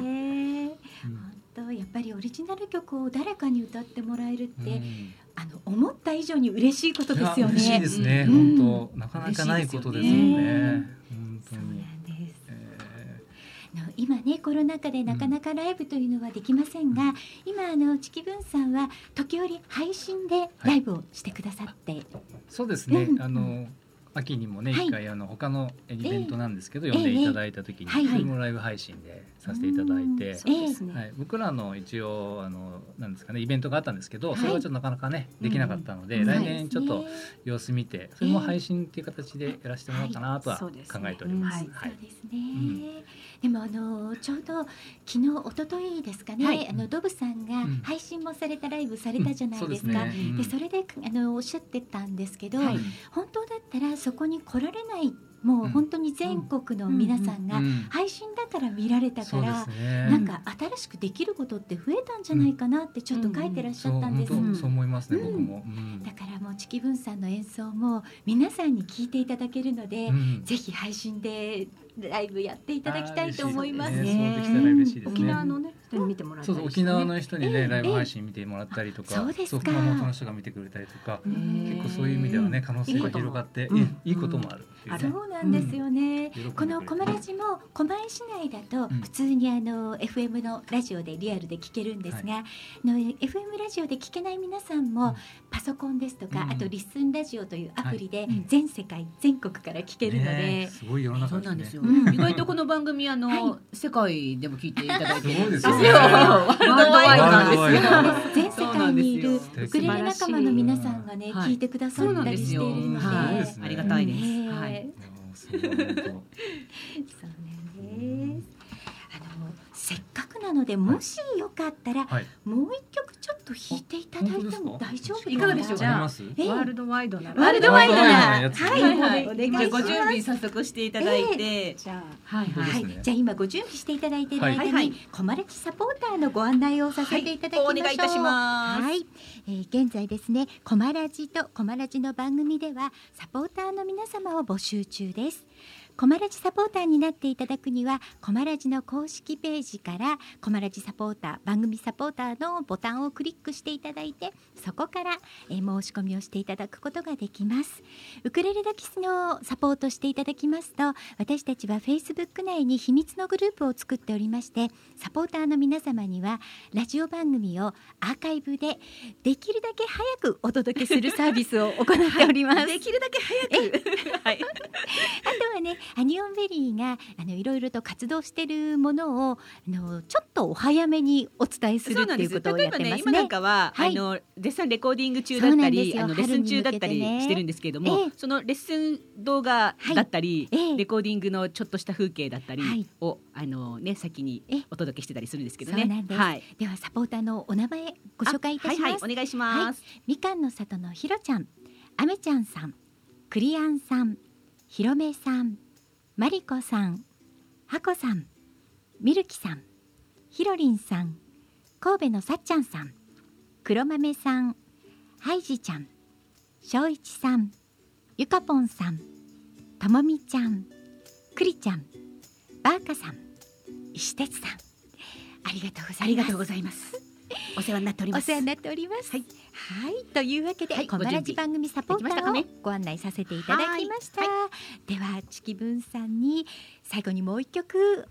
ねえうん本当やっぱりオリジナル曲を誰かに歌ってもらえるって、うん。あの思った以上に嬉しいことですよいや嬉しいねで。すね。うん。本当なかなかないことですよね。そうに。なんです。えあの今ねコロナ禍でなかなかライブというのはできませんが、うん。今あのチキブンさんは時折配信でライブをしてくださって、ーそうですね。う。ん。あの秋にもねはい。一回あの他のイベントなんですけどええ。呼んでいただいた時にええ。それもライブ配信でさせていただいて。はい、僕らの一応あのなんですかねイベントがあったんですけど、はい。それはちょっとなかなかねできなかったので、うん。来年ちょっと様子見てそれも配信っていう形でやらせてもらおうかなとは考えております。そうですね、んでもあのちょうど昨日一昨日ですかね、はい。あのドブさんがうん。配信もされたライブされたじゃないですか。でそれであのおっしゃってたんですけど、はい。本当だったらそこに来られないもう本当に全国の皆さんがうん配信だから見られたから、すね。なんか新しくできることって増えたんじゃないかなってちょっと書いてらっしゃったんです。そう本当そう思いますね、うん。僕も。うん。だからもうチキブンさんの演奏も皆さんに聞いていただけるので、うん。ぜひ配信でライブやっていただきたいと思います。あー嬉しね。いですねそうできたら嬉しいですね。沖縄のね人に見てもらった沖縄の人にね、ええライブ配信見てもらったりとか、あそうですか。熊本の人が見てくれたりとか、うん結構そういう意味ではね可能性が広がって、うん。いいいいこともある。そうなんですよね。喜ん。このコマラジも狛江市内だとうん。普通にあの FM のラジオでリアルで聞けるんですが、あの FM ラジオで聞けない皆さんうん。もパソコンですとか、うん。あとリッスンラジオというアプリで全世界全国から聞けるので、すごい世の中ですね。そうなんですよ。うん。意外とこの番組あの、は世界でも聞いていただいてるんですすごいよ。ですよね。ワールドワイドなんですよ。全世界にいるウクレレ仲間の皆さんがね、はい。聞いてくださったりしているので、ありがたいです。ねはい。そうなんです。あのせっかくなのでもしよかったら、はい。もう一曲ちょっと弾いていただいても大丈夫いかがでしょうか？ワールドワイドなワールドワイドなワールドワイドなやつはい。おじゃあご願いします。準備早速していただいて。じゃはいはい。はい、じゃあ今ご準備していただいている間に、はいはい。コマレチサポーターのご案内をさせていただきましょう。はい。お願いいたします。はい、えー現在ですね、コマラジとコマラジの番組ではサポーターの皆様を募集中です。コマラジサポーターになっていただくにはコマラジの公式ページからコマラジサポーター番組サポーターのボタンをクリックしていただいてそこから、えー申し込みをしていただくことができますウクレレダキスのサポートしていただきますと私たちは Facebook 内に秘密のグループを作っておりましてサポーターの皆様にはラジオ番組をアーカイブでできるだけ早くお届けするサービスを行っております。できるだけ早く。はい。あとはね、ハニオンベリーがあのいろいろと活動しているものをあのちょっとお早めにお伝えするっていうことをやってえばね今なんますね。かは、はい。あの絶賛レコーディング中だったりあのレッスン中だったりしてるんですけれども、ええ。そのレッスン動画だったり、はいええ。レコーディングのちょっとした風景だったりはい。を、あのね先にええお届けしてたりするんですけどね。はい。ではサポーターのお名前ご紹介いたします。あはいはいお願いします。みかんの里のひろちゃん、あめちゃんさん、クリアンさん、ひろめさん、まりこさん、はこさん、みるきさん、ひろりんさん、神戸のさっちゃんさん、黒豆さんハイジちゃん正一さんゆかぽんさんともみちゃんくりちゃんバーカさん石鉄さんありがとうございますありがとうございます。お世話になっております。お世話になっております。はい、はいというわけで、はい、小原番組サポーターをご案内させていただきました、はい、ではチキブンさんに最後にもう一曲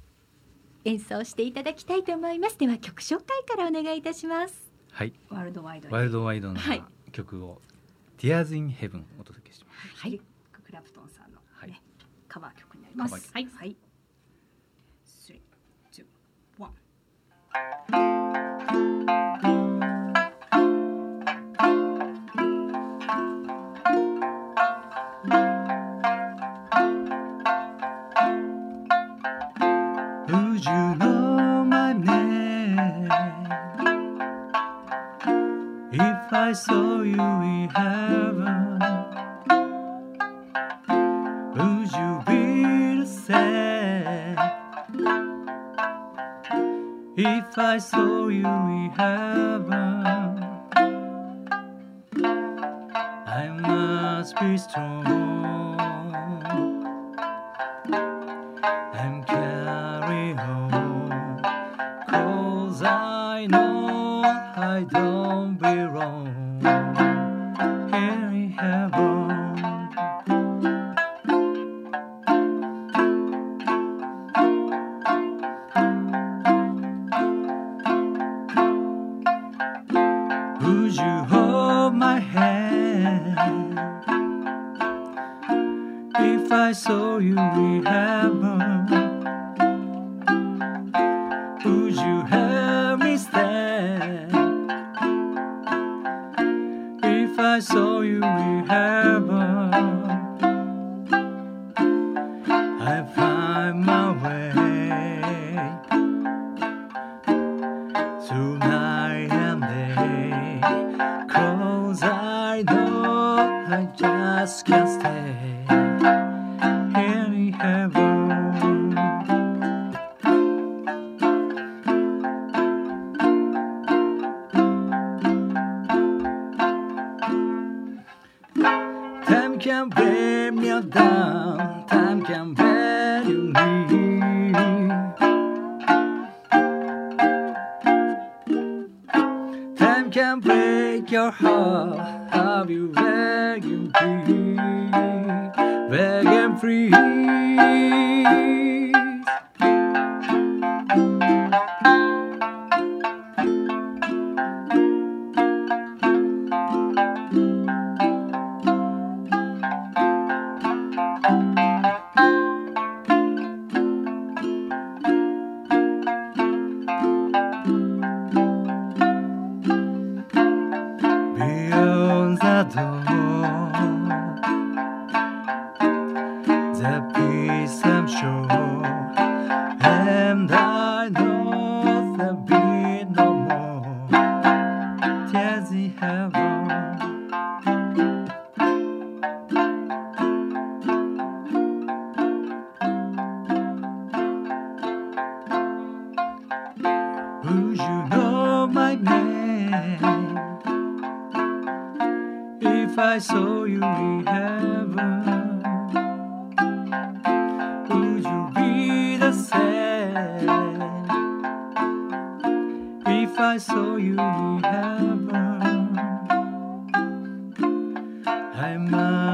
演奏していただきたいと思います。では曲紹介からお願いいたします。はい。ワールドワイドワールドワイドの曲を、はい、Tears in Heaven お届けします。はい。クラプトンさんの、ね、はい、カバー曲になります。はい、はい、3ワン I saw you in heaven? Would you be the same if I saw you in heaven? I must be strong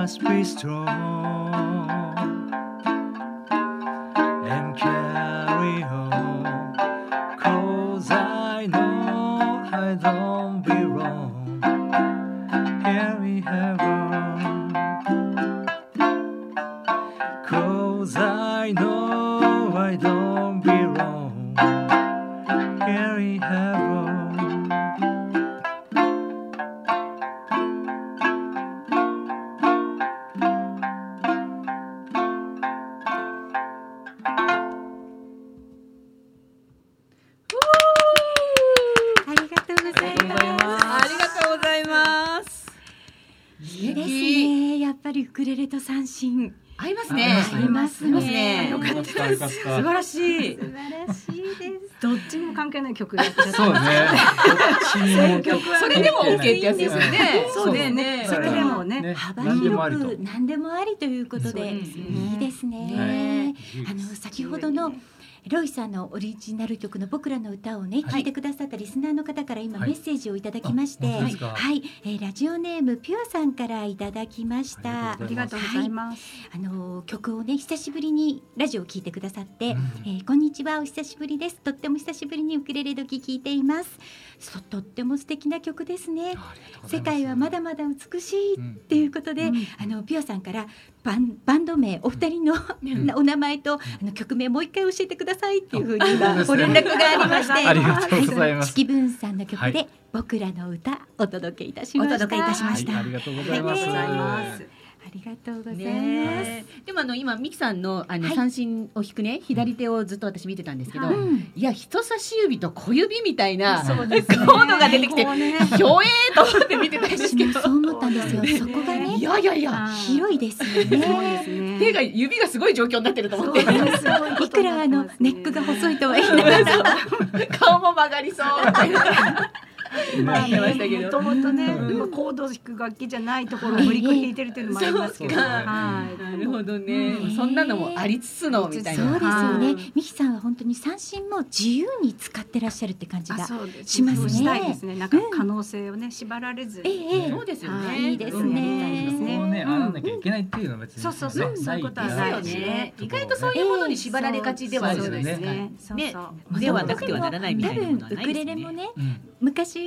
must be strong それでも OK ってやつですよね。そうですね。それでもね幅広く。何でもありと。いうことでいいですね。ねあの先ほどのロイさんのオリジナル曲の僕らの歌をね、はい。聞いてくださったリスナーの方から今はい。メッセージをいただきまして、あ本当ですか？はい、えーラジオネームピュアさんからいただきました。あありがとうございます。あの曲をね久しぶりにラジオを聞いてくださって、うん。えーこんにちはお久しぶりです。とっても久しぶりにウクレレ時聞いています。そとっても素敵な曲ですね。世界はまだまだ美しいうんっていうことで、うん。あのピュアさんからバンバンド名お二人の、ん。お名前とあの曲名もう一回教えてくださいっていうふうにご連絡がありまして。ありがとうございます。チキブンさんの曲で、はい僕らの歌お届けいたしました。お届けいたしました。はい、ありがとうございます。りがとうございます、ねでもあの今ミキさんのあのはい。三振を弾くね左手をずっと私見てたんですけど、はいうん。いや人差し指と小指みたいなそうコードが出てきてね。ひょえーと思って見てたんですけどそう思ったんですよ。そこがねいやいやいや。広いですよね。手が指がすごい状況になってると思って。いいくらあのネックが細いとは言いながら顔も曲がりそう まあもともとね、うん。まあコードを弾く楽器じゃないところを無理くり弾いてるっていうのもありますけど、はい。なるほどね、うん。そんなのもありつつのみたいな。そうですよね。はい。ミキさんは本当に三振も自由に使ってらっしゃるって感じあがしますね。そうしたいですね。なんかうん。可能性をね縛られず。ええ。ええそうですよね、はい。いいですうん。ねですねこうね、うんあらなきゃいけないっていうのは別に、そうそうそう。そういうことはですないよね。意外とそういうものに縛られがちではあるそうですじゃないですかね。ではなくてはならないみたいなものは多分ウクないですねレレもねう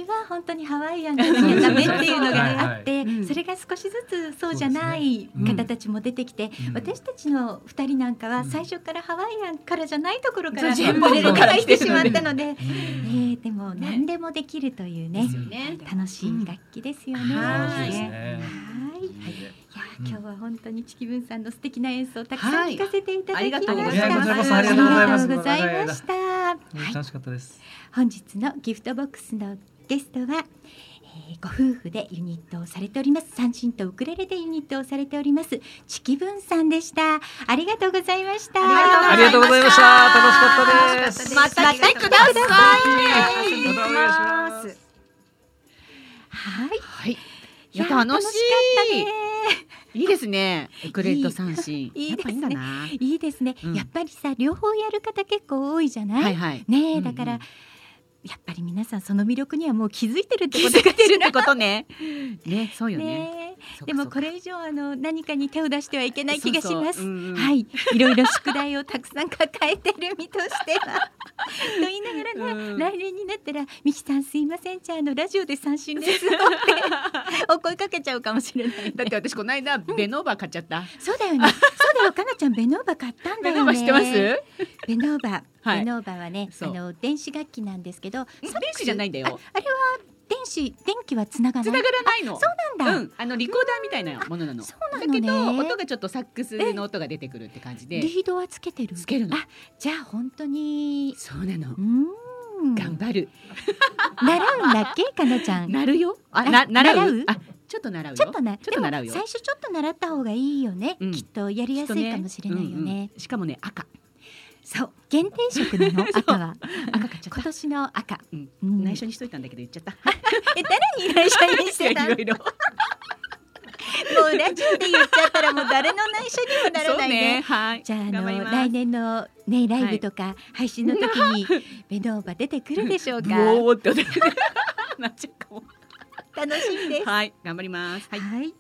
ん昔は本当にハワイアンがダメっていうのがあってうんそれが少しずつそうじゃない方たちも出てきてうん。私たちの二人なんかは最初からハワイアンからじゃないところからそうウクレレから来てしまったので、うん。えーでも何でもできるというね楽しい楽器ですよね。はいね。い。うんや今日は本当にチキブンさんの素敵な演奏をたくさん聞かせていただきました。はい。ありがとうございました。はい。楽しかったです。本日のギフトボックスのゲストは、えーご夫婦でユニットをされております。三振とウクレレでユニットをされております。チキブンさんでした。ありがとうございました。ありがとうございました。楽しかったです。また来てください。遊びに行きます。はい。はい。いや楽し楽しかったね。いいいですね。ウクレレと三振。いい。やっぱいいですね、うん。やっぱりさ両方やる方結構多いじゃない、はいはい。ねえうん。だから、やっぱり皆さんその魅力にはもう気づいてるって気ことづいてるってことね。ねそうよねでもこれ以上あの何かに手を出してはいけない気がします。はい、いろいろ宿題をたくさん抱えてる身としては。と言いながらね、うん。来年になったら「ミキさんすいませんじゃああのラジオで三振です」ってお声かけちゃうかもしれない、ね。だって私この間ベノーバ買っちゃった。そうだよね。そうだよ。かなちゃんベノーバ買ったんだベよね。ノーバ知ってます？ベノーバ、はい。ベノーバはねあの電子楽器なんですけど、電子じゃないんだよ。あれは電子電気はつながない？繋がらないのそうなんだ。うん、あのリコーダーみたいなものなの。そうなのねだけど音がちょっとサックスの音が出てくるって感じで。リードはつけてる？つけるのあ、じゃあ本当に。そうなのう。ーん。頑張る。習うんだっけ、かなちゃん？なるよ。あ、あな習う？あ、ちょっと習うよ。ちょっとな、ちょっと習うよ最初ちょっと習った方がいいよね。うんきっとやりやすいかもしれないようんね。うんしかもね赤。そう、限定色なの、赤は。赤買っちゃ。今年の赤。うんうん内緒にしといたんだけど言っちゃった。え、誰に内緒にしてたいろいろ。うラジオで言っちゃったら、もう誰の内緒にもならないねね。。はい。じゃあ、あの、来年のね、ライブとか、配信の時に。ベノーバ出てくるでしょうか？ブオーって なっちゃうかも。楽しみです。はい、頑張ります。はい。はい。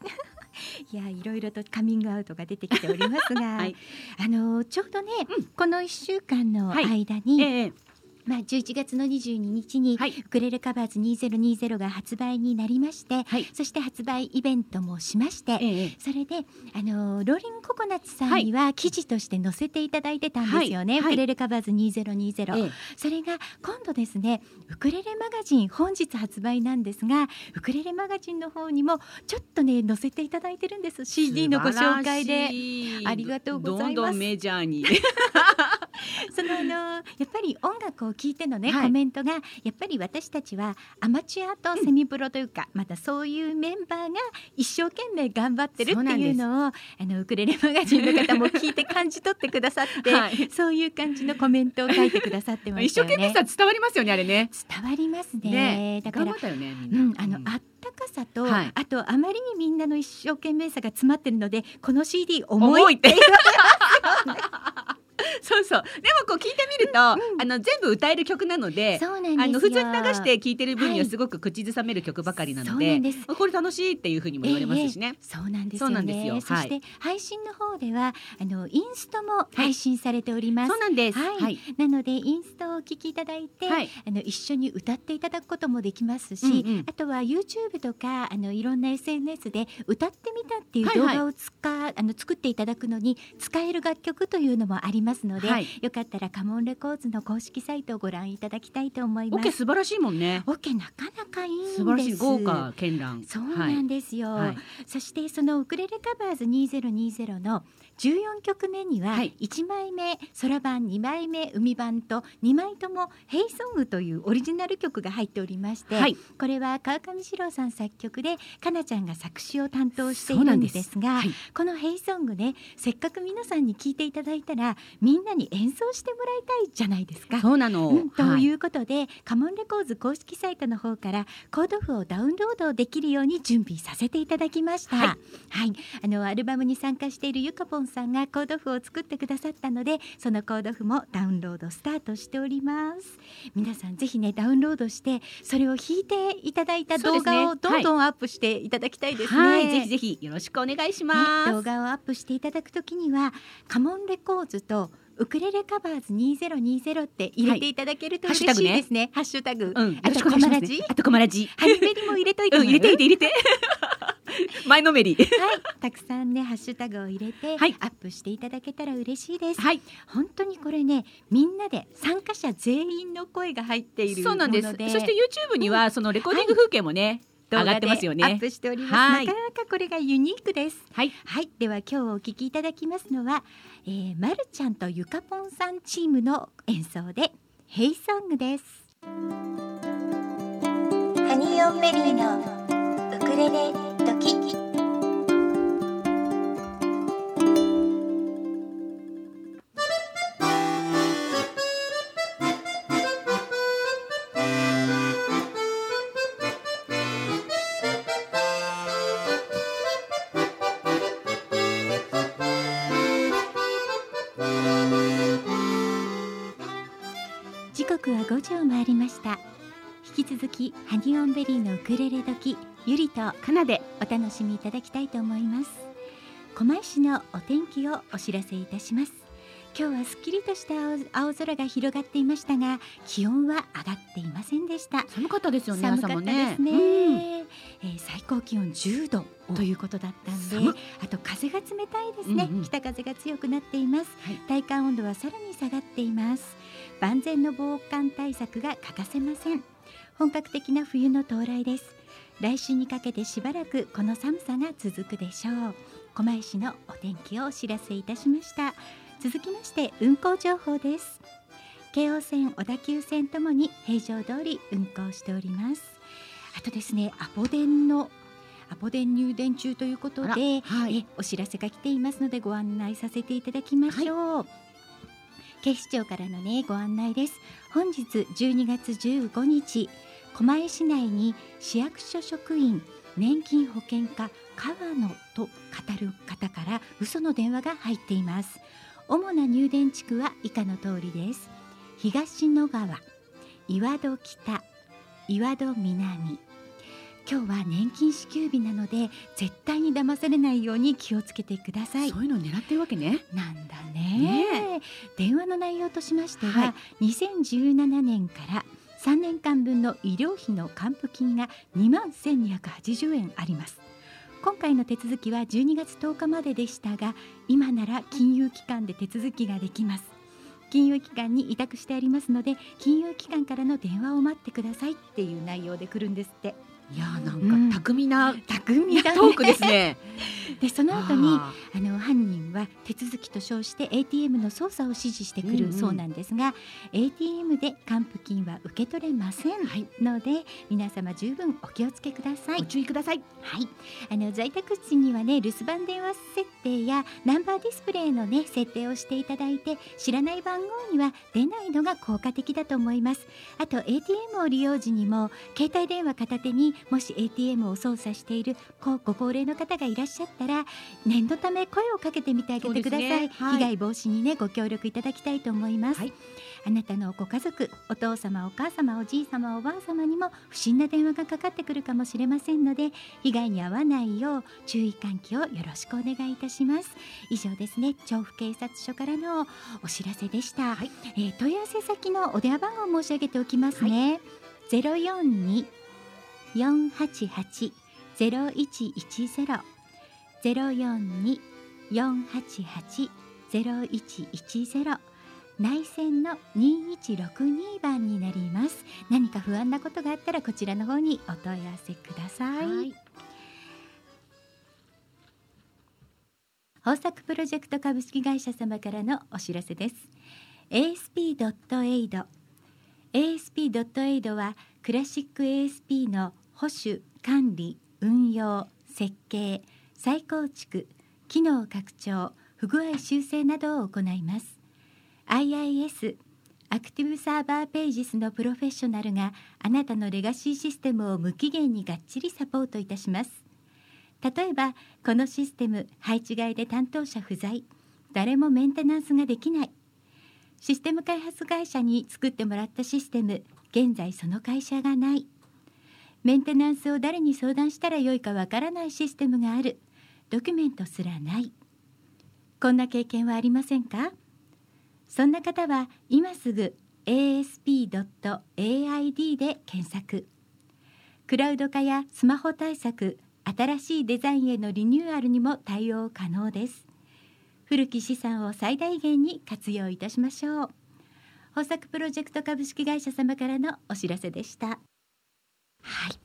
いやいろいろとカミングアウトが出てきておりますが、はい。あのちょうどね、うん。この一週間のはい。間に、ええまあ11月の22日に、はい。ウクレレカバーズ2020が発売になりまして、はい。そして発売イベントもしまして、ええそれであのローリングココナッツさんには記事として載せていただいてたんですよね、はい。はい。ウクレレカバーズ2020、ええ。それが今度ですねウクレレマガジン本日発売なんですがウクレレマガジンの方にもちょっとね載せていただいてるんです。CD のご紹介で。ありがとうございます。どんどんメジャーに。そのあのやっぱり音楽を聴いてのね、はいコメントがやっぱり私たちはアマチュアとセミプロというか、またそういうメンバーが一生懸命頑張ってるっていうのをあのウクレレマガジンの方も聞いて感じ取ってくださって、はいそういう感じのコメントを書いてくださってま一生したよね。懸命さ伝わりますよねあれね。伝わりますね。ねだからねみうん。あの、うんあったかさと、はいあとあまりにみんなの一生懸命さが詰まってるのでこの CD 重い重いって。そうそう。でもこう聞いてみると、あの全部歌える曲なので。そうなんですよあの普通に流して聴いてる分にははいすごく口ずさめる曲ばかりなので、なんですこれ楽しいっていうふうにも言われますしね。そうなんですよね。そうなんですよそして、配信の方ではあのインストも配信されております。そうなんです。はいはい。なのでインストをお聞きいただいて、はいあの一緒に歌っていただくこともできますし、うんうんあとは YouTube とかあのいろんな SNS で歌ってみたっていうはいはい動画を使、あの作っていただくのに使える楽曲というのもありますので、はいよかったらカモンレコーズの公式サイトをご覧いただきたいと思いまオケす。素晴らしいもんね。オケなかなかいいんです。素晴らしい豪華絢爛。そうなんですよ。はい。そしてそのウクレレカバーズ2020の14曲目にははい1枚目空版2枚目海版と2枚とも「ヘイソング」というオリジナル曲が入っておりまして、はい。これは川上史郎さん作曲でかなちゃんが作詞を担当しているんですすがはいこの「ヘイソングねせっかく皆さんに聴いていただいたらみんなに演奏してもらいたいじゃないですか。そうなの。うん、とはいいうことで、カモンレコーズ公式サイトの方からコード譜をダウンロードできるように準備させていただきました。ははいい、あのアルバムに参加しているゆかぽんさんがコード譜を作ってくださったので、そのコード譜もダウンロードスタートしております。皆さんぜひねダウンロードしてそれを弾いていただいた動画をどんどんアップしていただきたいですね。はい。ぜひぜひよろしくお願いしねます。動画をアップしていただくときにはカモンレコーズとウクレレカバーズ2020って入れていただけるとはい嬉しいですね。ハッシュタグ。うあとコマラジ。あとコマラジ。ハニベリも入れといて入れて入れて入れて。前のめり。はい、たくさんねハッシュタグを入れて、はいアップしていただけたら嬉しいです。はい。本当にこれねみんなで参加者全員の声が入っているそうなんです。そして YouTube にはそのレコーディング風景もね、上がってますよねアップしております。はいなかなかこれがユニークです。はい。はい、では今日お聞きいただきますのは、えー、まるちゃんとゆかぽんさんチームの演奏でヘイソングです。ハニーオンベリーのウクレレドキ。5時を回りました。引き続きハニーオンベリーのウクレレ時ゆりとかなで。お楽しみいただきたいと思います。狛江市のお天気をお知らせいたします。今日はすっきりとした青青空が広がっていましたが気温は上がっていませんでした。寒かったですよね。寒かったですね、うん。えー最高気温10度おということだったんであと風が冷たいですね、うんうん。北風が強くなっています、はい。体感温度はさらに下がっています万全の防寒対策が欠かせません。本格的な冬の到来です。来週にかけてしばらくこの寒さが続くでしょう。狛江市のお天気をお知らせいたしました。続きまして運行情報です。京王線小田急線ともに平常通り運行しております。あとですねアポ電のアポ電入電中ということで、はい。えお知らせが来ていますのでご案内させていただきましょう、警視庁からのねご案内です。本日12月15日狛江市内に市役所職員年金保険課川野と語る方から嘘の電話が入っています。主な入電地区は以下の通りです。東野川岩戸北岩戸南今日は年金支給日なので絶対に騙されないように気をつけてください。そういうのを狙ってるわけね。なんだね。電話の内容としましては、は2017年から3年間分の医療費の還付金が2万1280円あります。今回の手続きは12月10日まででしたが今なら金融機関で手続きができます。金融機関に委託してありますので金融機関からの電話を待ってくださいっていう内容で来るんですっていやーなうん。んか巧みな巧みだね。トークですね。でその後にああの犯人は手続きと称して ATM の操作を指示してくうんうん。るそうなんですが、ATM で還付金は受け取れませんので、皆様十分お気をつけください。ーご。注意ください。はい、あの在宅時にはね留守番電話設定やナンバーディスプレイのね設定をしていただいて知らない番号には出ないのが効果的だと思います。あと ATM を利用時にも携帯電話片手にもし ATM を操作しているごご高齢の方がいらっしゃったら念のため声をかけてみてあげてください、ね。はい。被害防止にねご協力いただきたいと思います、はい。あなたのご家族お父様お母様おじい様おばあ様にも不審な電話がかかってくるかもしれませんので被害に遭わないよう注意喚起をよろしくお願いいたします。以上ですね。調布警察署からのお知らせでした、はい。えー問い合わせ先のお電話番号を申し上げておきますね、ゼロ四二四八八ゼロ一一ゼロ。ゼロ四二四八八ゼロ一一ゼロ。内線の2162番になります。何か不安なことがあったらこちらの方にお問い合わせください、はい。豊作プロジェクト株式会社様からのお知らせです。ASP.AID ASP.AID はクラシック ASP の保守管理運用設計再構築機能拡張不具合修正などを行います。IIS アクティブサーバーページスのプロフェッショナルがあなたのレガシーシステムを無期限にがっちりサポートいたします。例えばこのシステム配置外で担当者不在誰もメンテナンスができない。システム開発会社に作ってもらったシステム現在その会社がない。メンテナンスを誰に相談したらよいかわからないシステムがある。ドキュメントすらない。こんな経験はありませんか？そんな方は今すぐ asp.aid で検索。クラウド化やスマホ対策新しいデザインへのリニューアルにも対応可能です。古き資産を最大限に活用いたしましょう。豊作プロジェクト株式会社様からのお知らせでした。はい。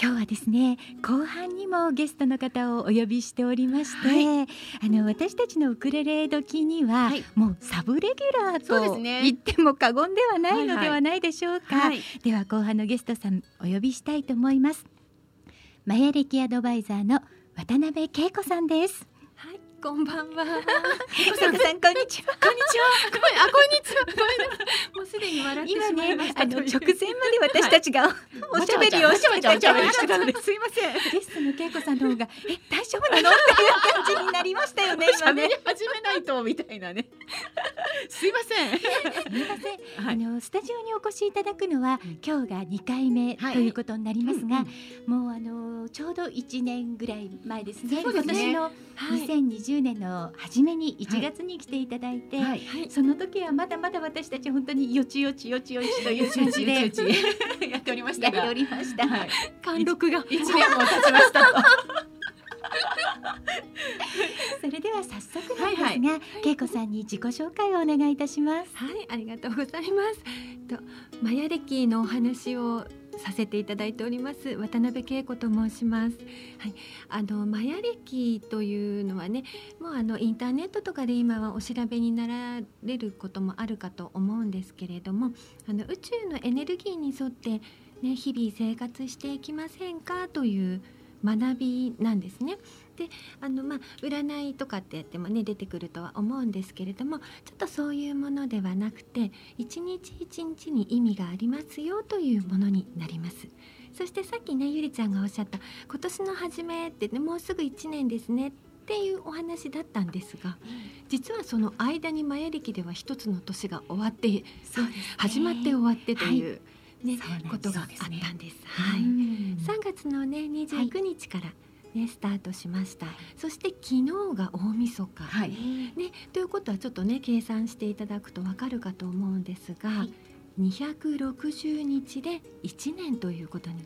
今日はですね後半にもゲストの方をお呼びしておりまして、あの私たちのウクレレ時には、はい。もうサブレギュラーと言っても過言ではないのではないでしょうか、はいでは後半のゲストさんお呼びしたいと思います。マヤ歴アドバイザーの渡辺恵子さんです。はい、こんばんは。さんこんにちはこんにちは。あ、こんにちは。もうすでに笑って今しまいねましたという。あの直前まで私たちが、おしゃべりをしてたのですいませんゲストの恵子さんの方がえ大丈夫なの？っていう感じになりましたよね今喋ねり始めないとみたいなね。すいません。すみません、はいあのスタジオにお越しいただくのは、うん今日が2回目はいということになりますが、うんもうあのちょうど1年ぐらい前ですね今年のはい。2020年の初めに1月に来ていただいて、はい。はい。その時はまだまだ私たち本当によちよちよちよちという感じでよちよちよちやっておりましたがやっておりました。はい。貫禄が。一年も経ちましたと。それでは早速なんですが、はいはい恵子さんに自己紹介をお願いいたします。はい、ありがとうございます。と、マヤ歴のお話をさせていただいております渡辺恵子と申します。はい、あのマヤ歴というのはね、もうあのインターネットとかで今はお調べになられることもあるかと思うんですけれども、あの宇宙のエネルギーに沿ってね日々生活していきませんかという学びなんですね。であのまあ占いとかってやってもね出てくるとは思うんですけれどもちょっとそういうものではなくて一日一日に意味がありますよというものになります。そしてさっきねゆりちゃんがおっしゃった今年の初めってねもうすぐ1年ですねっていうお話だったんですが実はその間にマヤ歴では一つの年が終わってね。始まって終わってという、ねそうなんです。ことがあったんです。はい。うん。3月のね29日から、ねスタートしました、そして昨日が大晦日、はい。ね、ということはちょっとね計算していただくとわかるかと思うんですが、はい。260日で1年ということに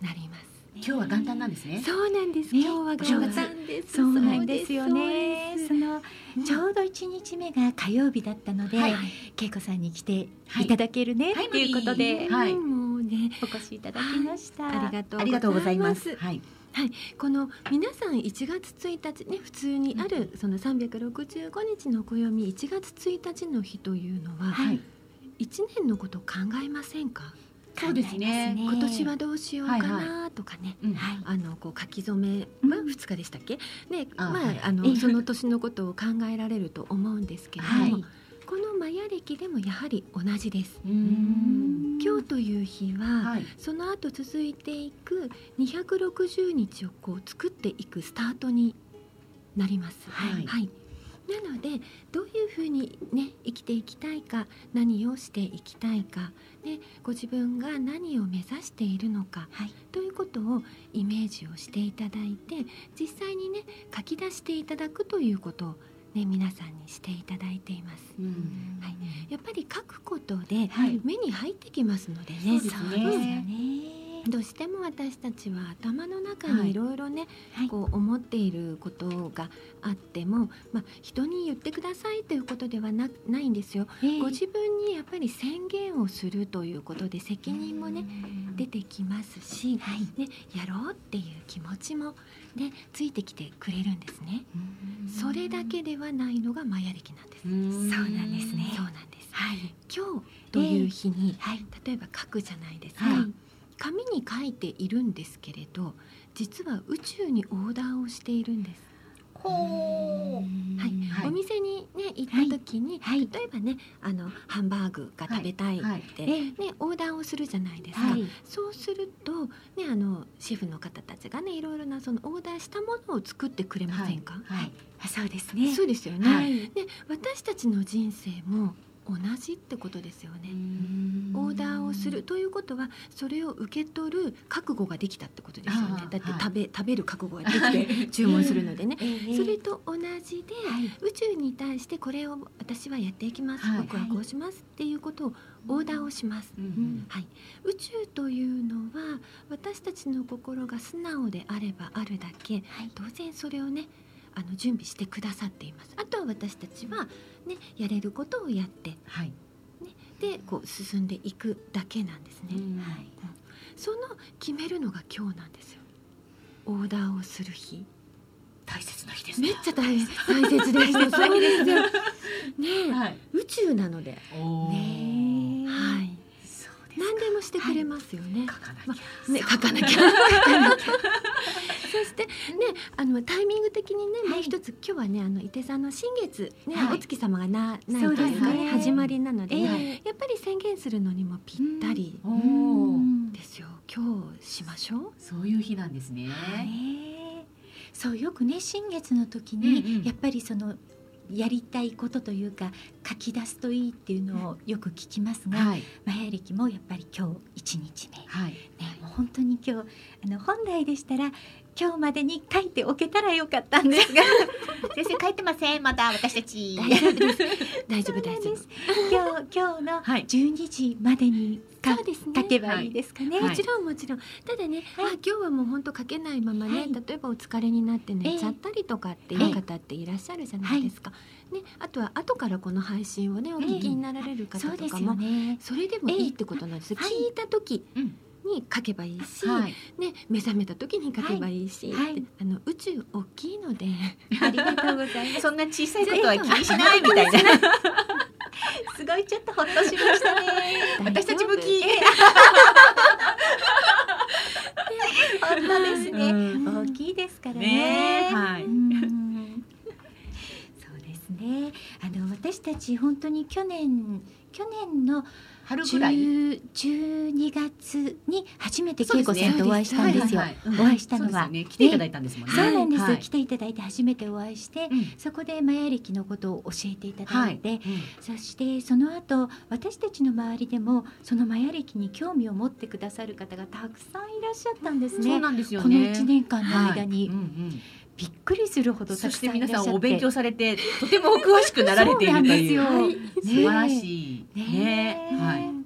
なります。今日は元旦なんですね。そうなんです。ね。今日は元旦です。そうなんですよね。そのうん。ちょうど一日目が火曜日だったので、はい。恵子さんに来てはい。いただけるね、はい。っていうことで、はい。もうねお越しいただきました。ありがとうありがとうございます。はい、はい。この皆さん1月1日ね普通にあるその365日の暦1月1日の日というのははい。1年のことを考えませんか？そうですね。今年はどうしようかはいなとかね、あのこう書き初めは2日でしたっけ、であまあ、はい。あのええその年のことを考えられると思うんですけれども、はいこのマヤ暦でもやはり同じです。今日という日は、はい。その後続いていく260日をこう作っていくスタートになります。はいなのでどういうふうにね生きていきたいか何をしていきたいかでご自分が何を目指しているのか、はいということをイメージをしていただいて実際にね書き出していただくということをね皆さんにしていただいています。うん。はいやっぱり書くことではい目に入ってきますのでね、そうですそうですよね。ね。どうしても私たちは頭の中はいにいろいろね、はいこう思っていることがあっても、まあ、人に言ってくださいということではなないんですよ。ええご自分にやっぱり宣言をするということで責任もね出てきますし、はい。ね、やろうっていう気持ちも、ね、ついてきてくれるんですね。それだけではないのがマヤ暦なんです。そうなんですねそうなんです。はい。今日という日に、はい。例えば書くじゃないですか、はい紙に書いているんですけれど実は宇宙にオーダーをしているんです、ほはい。はい。お店にね行った時に、はい。例えばねあのハンバーグが食べたいって、はい。えね、オーダーをするじゃないですか、はい。そうすると、ね、あのシェフの方たちがねいろいろなそのオーダーしたものを作ってくれませんか、はい。あそうですね。そうですよね、はい。で私たちの人生も同じってことですよね、オーダーをするということはそれを受け取る覚悟ができたってことですよね。だってはい。食べ,、食べる覚悟ができて 注文するのでね、ええ。それと同じで、はい。宇宙に対してこれを私はやっていきます、はい。僕はこうしますっていうことをオーダーをします、うん。はい、宇宙というのは私たちの心が素直であればあるだけはい。当然それをねあの準備してくださっています。あとは私たちはねやれることをやってはい。でこう進んでいくだけなんですね、はい。その決めるのが今日なんですよ。オーダーをする日。大切な日ですめねっ。ちゃ大大切です。よそうです。よ。ね。え、はい。宇宙なので、おね。何でもしてくれますよね、書かなきゃ。まね書かなきゃ。書かなきゃ。そしてねあのタイミング的にね、もう一つ今日はねあの伊手さんの新月ね、はい。お月様がなないというかねね。始まりなので、やっぱり宣言するのにもぴったり。ですよ。今日しましょう。そういう日なんですね。そうよくね新月の時に、やっぱりそのやりたいことというか書き出すといいっていうのをよく聞きますが、はい。マヤ暦もやっぱり今日一日目、ね、はい。もう本当に今日あの本来でしたら今日までに書いておけたらよかったんですが 先生書いてません。まだ私たち。大丈夫です大丈夫です今日今日のはい12時までに書,、そうですね。書けばい。いですかね。はい。もちろんもちろん。ただね、はい。あ今日はもう本当書けないままね、はい。例えばお疲れになって寝ちゃったりとかっていう方っていらっしゃるじゃないですか、ね、あとは後からこの配信をねお聞きになられる方とかも。それでもいいってことなんです、ええはい。聞いた時うんに書けばいいし、はい。ね、目覚めた時に書けばいいし、はいあの宇宙大きいのでありがとうございます。そんな小さいことは気にしないみたいな。すごいちょっとほっとしましたね。私たち向き。本当ですね。うん大きいですからね。ねえはいうんそうですね。あの私たち本当に去年去年の春ぐらい。10 12月に初めて恵子さんとお会いしたんですよ。はいはいはいお会いしたのは。ね。来ていただいたんですもんね。そうなんです、はい来ていただいて初めてお会いして、うんそこでマヤ暦のことを教えていただいて、うんそしてその後私たちの周りでもそのマヤ暦に興味を持ってくださる方がたくさんいらっしゃったんですね。そうなんですよこのね。1年間の間に、はいうんうんびっくりするほどたそして皆さんお勉強されてとてもお詳しくなられているという。そうなんですよ。素晴らしい。ねね。えはい。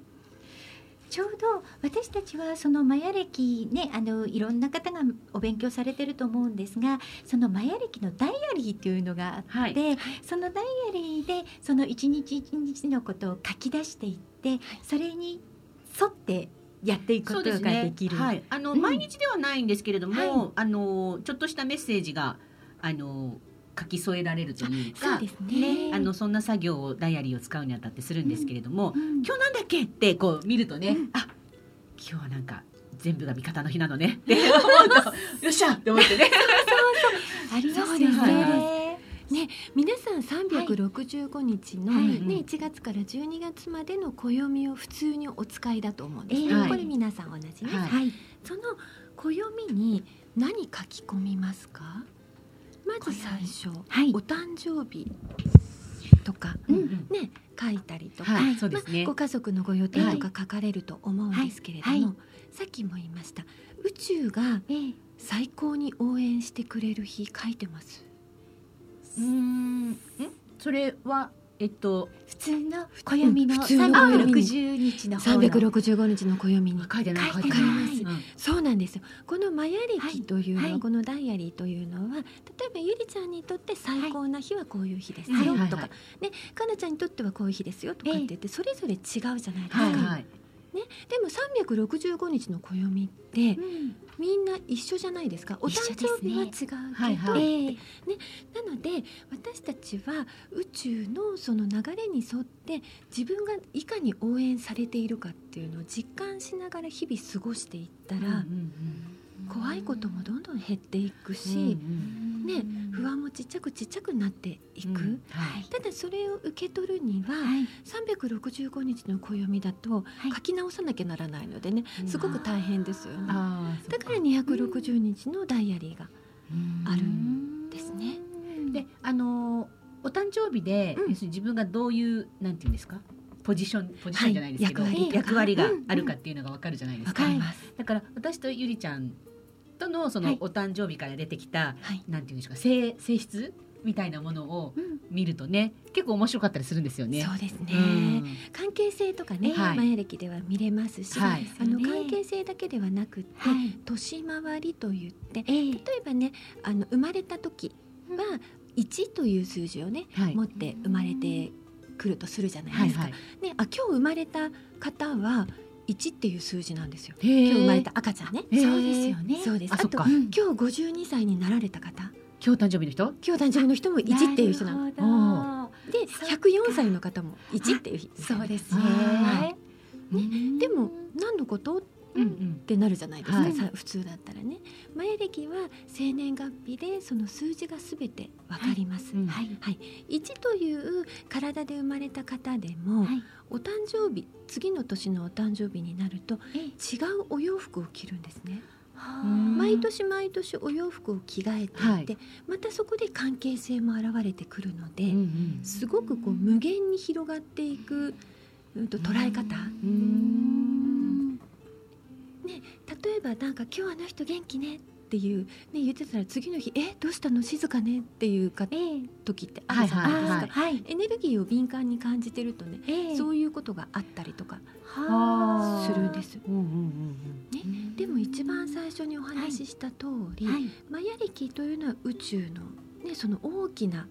ちょうど私たちはそのマヤ暦ねあのいろんな方がお勉強されてると思うんですがそのマヤ暦のダイアリーというのがあって、はい。そのダイアリーでその一日一日のことを書き出していって、それに沿ってやっていくことができる。はい、あの、うん。毎日ではないんですけれども、はい。あのちょっとしたメッセージがあの書き添えられるというかそうですね。あのそんな作業をダイアリーを使うにあたってするんですけれども、うん。今日なんだっけってこう見るとね、あ今日はなんか全部が味方の日なのねって思うとよっしゃって思ってね。ありますよそうです。ね。ね、皆さん365日の、はい。ね、1月から12月までの暦を普通にお使いだと思うんです。ね、ええ。これ皆さん同じね、はい。はい。その暦に何書き込みますか？まず最初、はい。お誕生日とか、うんね書いたりとか、はい、そうですね。まあご家族のご予定とか書かれると思うんですけれども、はいはい。さっきも言いました。宇宙がええ。最高に応援してくれる日書いてますうーん、んそれはえっと普通の暦の普通の360日の方の。365日の暦に。書いてない書いてない。うん。そうなんですよ。このマヤ歴というのは、はい。このダイアリーというのは例えばゆりちゃんにとって最高な日はこういう日ですよはいはいはい。とか、ねかなちゃんにとってはこういう日ですよとかって言ってそれぞれ違うじゃないですか、はいはい。でも365日の暦ってうん。みんな一緒じゃないですか。お誕生日は違うけど、はいはい。ええなので私たちは宇宙のその流れに沿って自分がいかに応援されているかっていうのを実感しながら日々過ごしていったら、うんうん怖いこともどんどん減っていくうんし、うん。ね、不安もちっちゃくちっちゃくなっていく、うん。はい。ただそれを受け取るには、はい。365日の暦だとい。書き直さなきゃならないのでね、うん。すごく大変ですよね。だから260日のダイアリーがあるんですね。で、あのーお誕生日で、うん。要するに自分がどういうなんていうんですか、ポジションポジションじゃないですけど、はい。役割。がうん。あるかっていうのがわかるじゃないですわか。かります。だから私とゆりちゃんとのそはいのお誕生日から出てきた、はい。なんていうんでしょうか、性性質みたいなものをうん見るとね、結構面白かったりするんですよね。そうですね。うん関係性とかね、はいマヤ歴では見れますし、はいあの関係性だけではなくって、はい年回りといって、ええ例えばね、あの生まれた時は1という数字をね、はい持って生まれてくるとするじゃないですか。はいはい。ね、あ今日生まれた方は1っていう数字なんですよ。今日生まれた赤ちゃんね。そうですよね。そうです。あと今日52歳になられた方、今日誕生日の人？今日誕生日の人も1っていう人なの。で、そっか。104歳の方も1っていう日。そうですね。あね。でも何のこと？っうんうん。てなるじゃないですか、はい。さ普通だったらね。マヤ歴は生年月日でその数字がすべてわかります、うんはい。1という体で生まれた方でも、はい。お誕生日次の年のお誕生日になるとええ。違うお洋服を着るんですね、毎年毎年お洋服を着替えていて、はい。またそこで関係性も現れてくるので、うんうん。すごくこう無限に広がっていく、うん、と捉え方、うんね、例えばなんか「今日あの人元気ね」っていう、ね、言ってたら次の日「えどうしたの？静かね」っていうか時ってあるじゃないですか、はいはいはい。エネルギーを敏感に感じてるとね、ええ。そういうことがあったりとかはあ。するんです。うんうんうんね、でも一番最初にお話しした通り、はい。マヤ歴というのは宇宙の,、ね、その大きな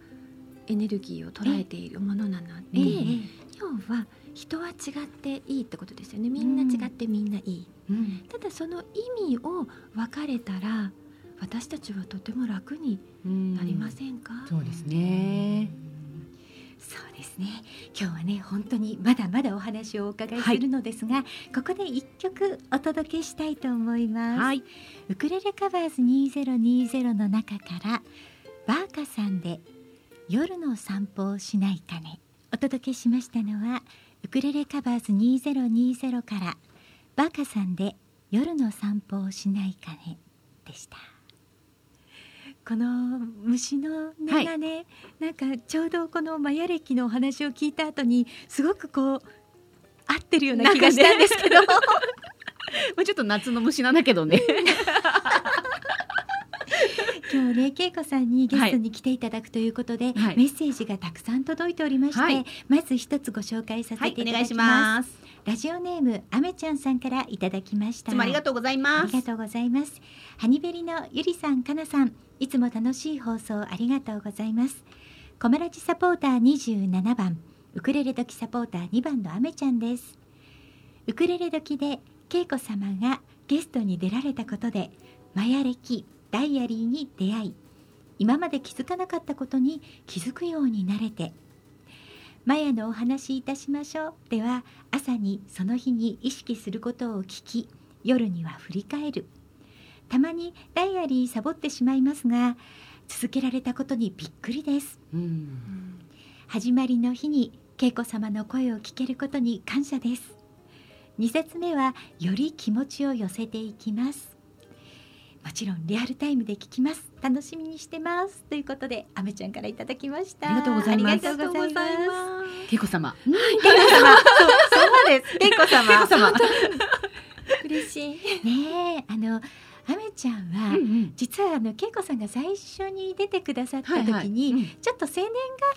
エネルギーを捉えているものなので、ええ。要は人は違っていいってことですよね。みんな違ってみんないい。うんただその意味を分かれたら私たちはとても楽にうん。なりませんか、そうですね。そうですね。今日はね本当にまだまだお話をお伺いするのですが、ここで一曲お届けしたいと思います、はい。ウクレレカバーズ2020の中からバーカさんで夜の散歩をしないかねお届けしましたのはウクレレカバーズ2020からバーカさんで夜の散歩をしないかね？でした。この虫の音がね、なんかちょうどこのマヤ歴のお話を聞いた後にすごくこう合ってるような気がしたんですけど。まあちょっと夏の虫なんだけどね。今日ね恵子さんにゲストに来ていただくということで、はい。メッセージがたくさん届いておりまして、はい。まず一つご紹介さはい、せていたお願いしだきます。ラジオネームあめちゃんさんからいただきましいたつもありがとうございあます。りがとうございます。ハニベリのゆりさんかなさん。いつも楽しい放送ありがとうございます。コマラジサポーター27番。ウクレレ時サポーター2番のあめちゃんです。ウクレレ時で恵子様がゲストに出られたことでマヤ歴ダイアリーに出会い今まで気づかなかったことに気づくようになれてマヤのお話しいたしましょう。では朝にその日に意識することを聞き夜には振り返る。たまにダイアリーサボってしまいますが続けられたことにびっくりです。うん。始まりの日に恵子様の声を聞けることに感謝です。2節目はより気持ちを寄せていきます。もちろんリアルタイムで聞きます楽しみにしてます。ということであめちゃんからいただきました。ありがとうございます。ありがとうございます。恵子様。恵子様そうそうです。恵子様。恵子様。嬉しい。ねえ。あのあめちゃんは、うんうん。実はあの恵子さんが最初に出てくださったはい時に、はいうん。ちょっと生年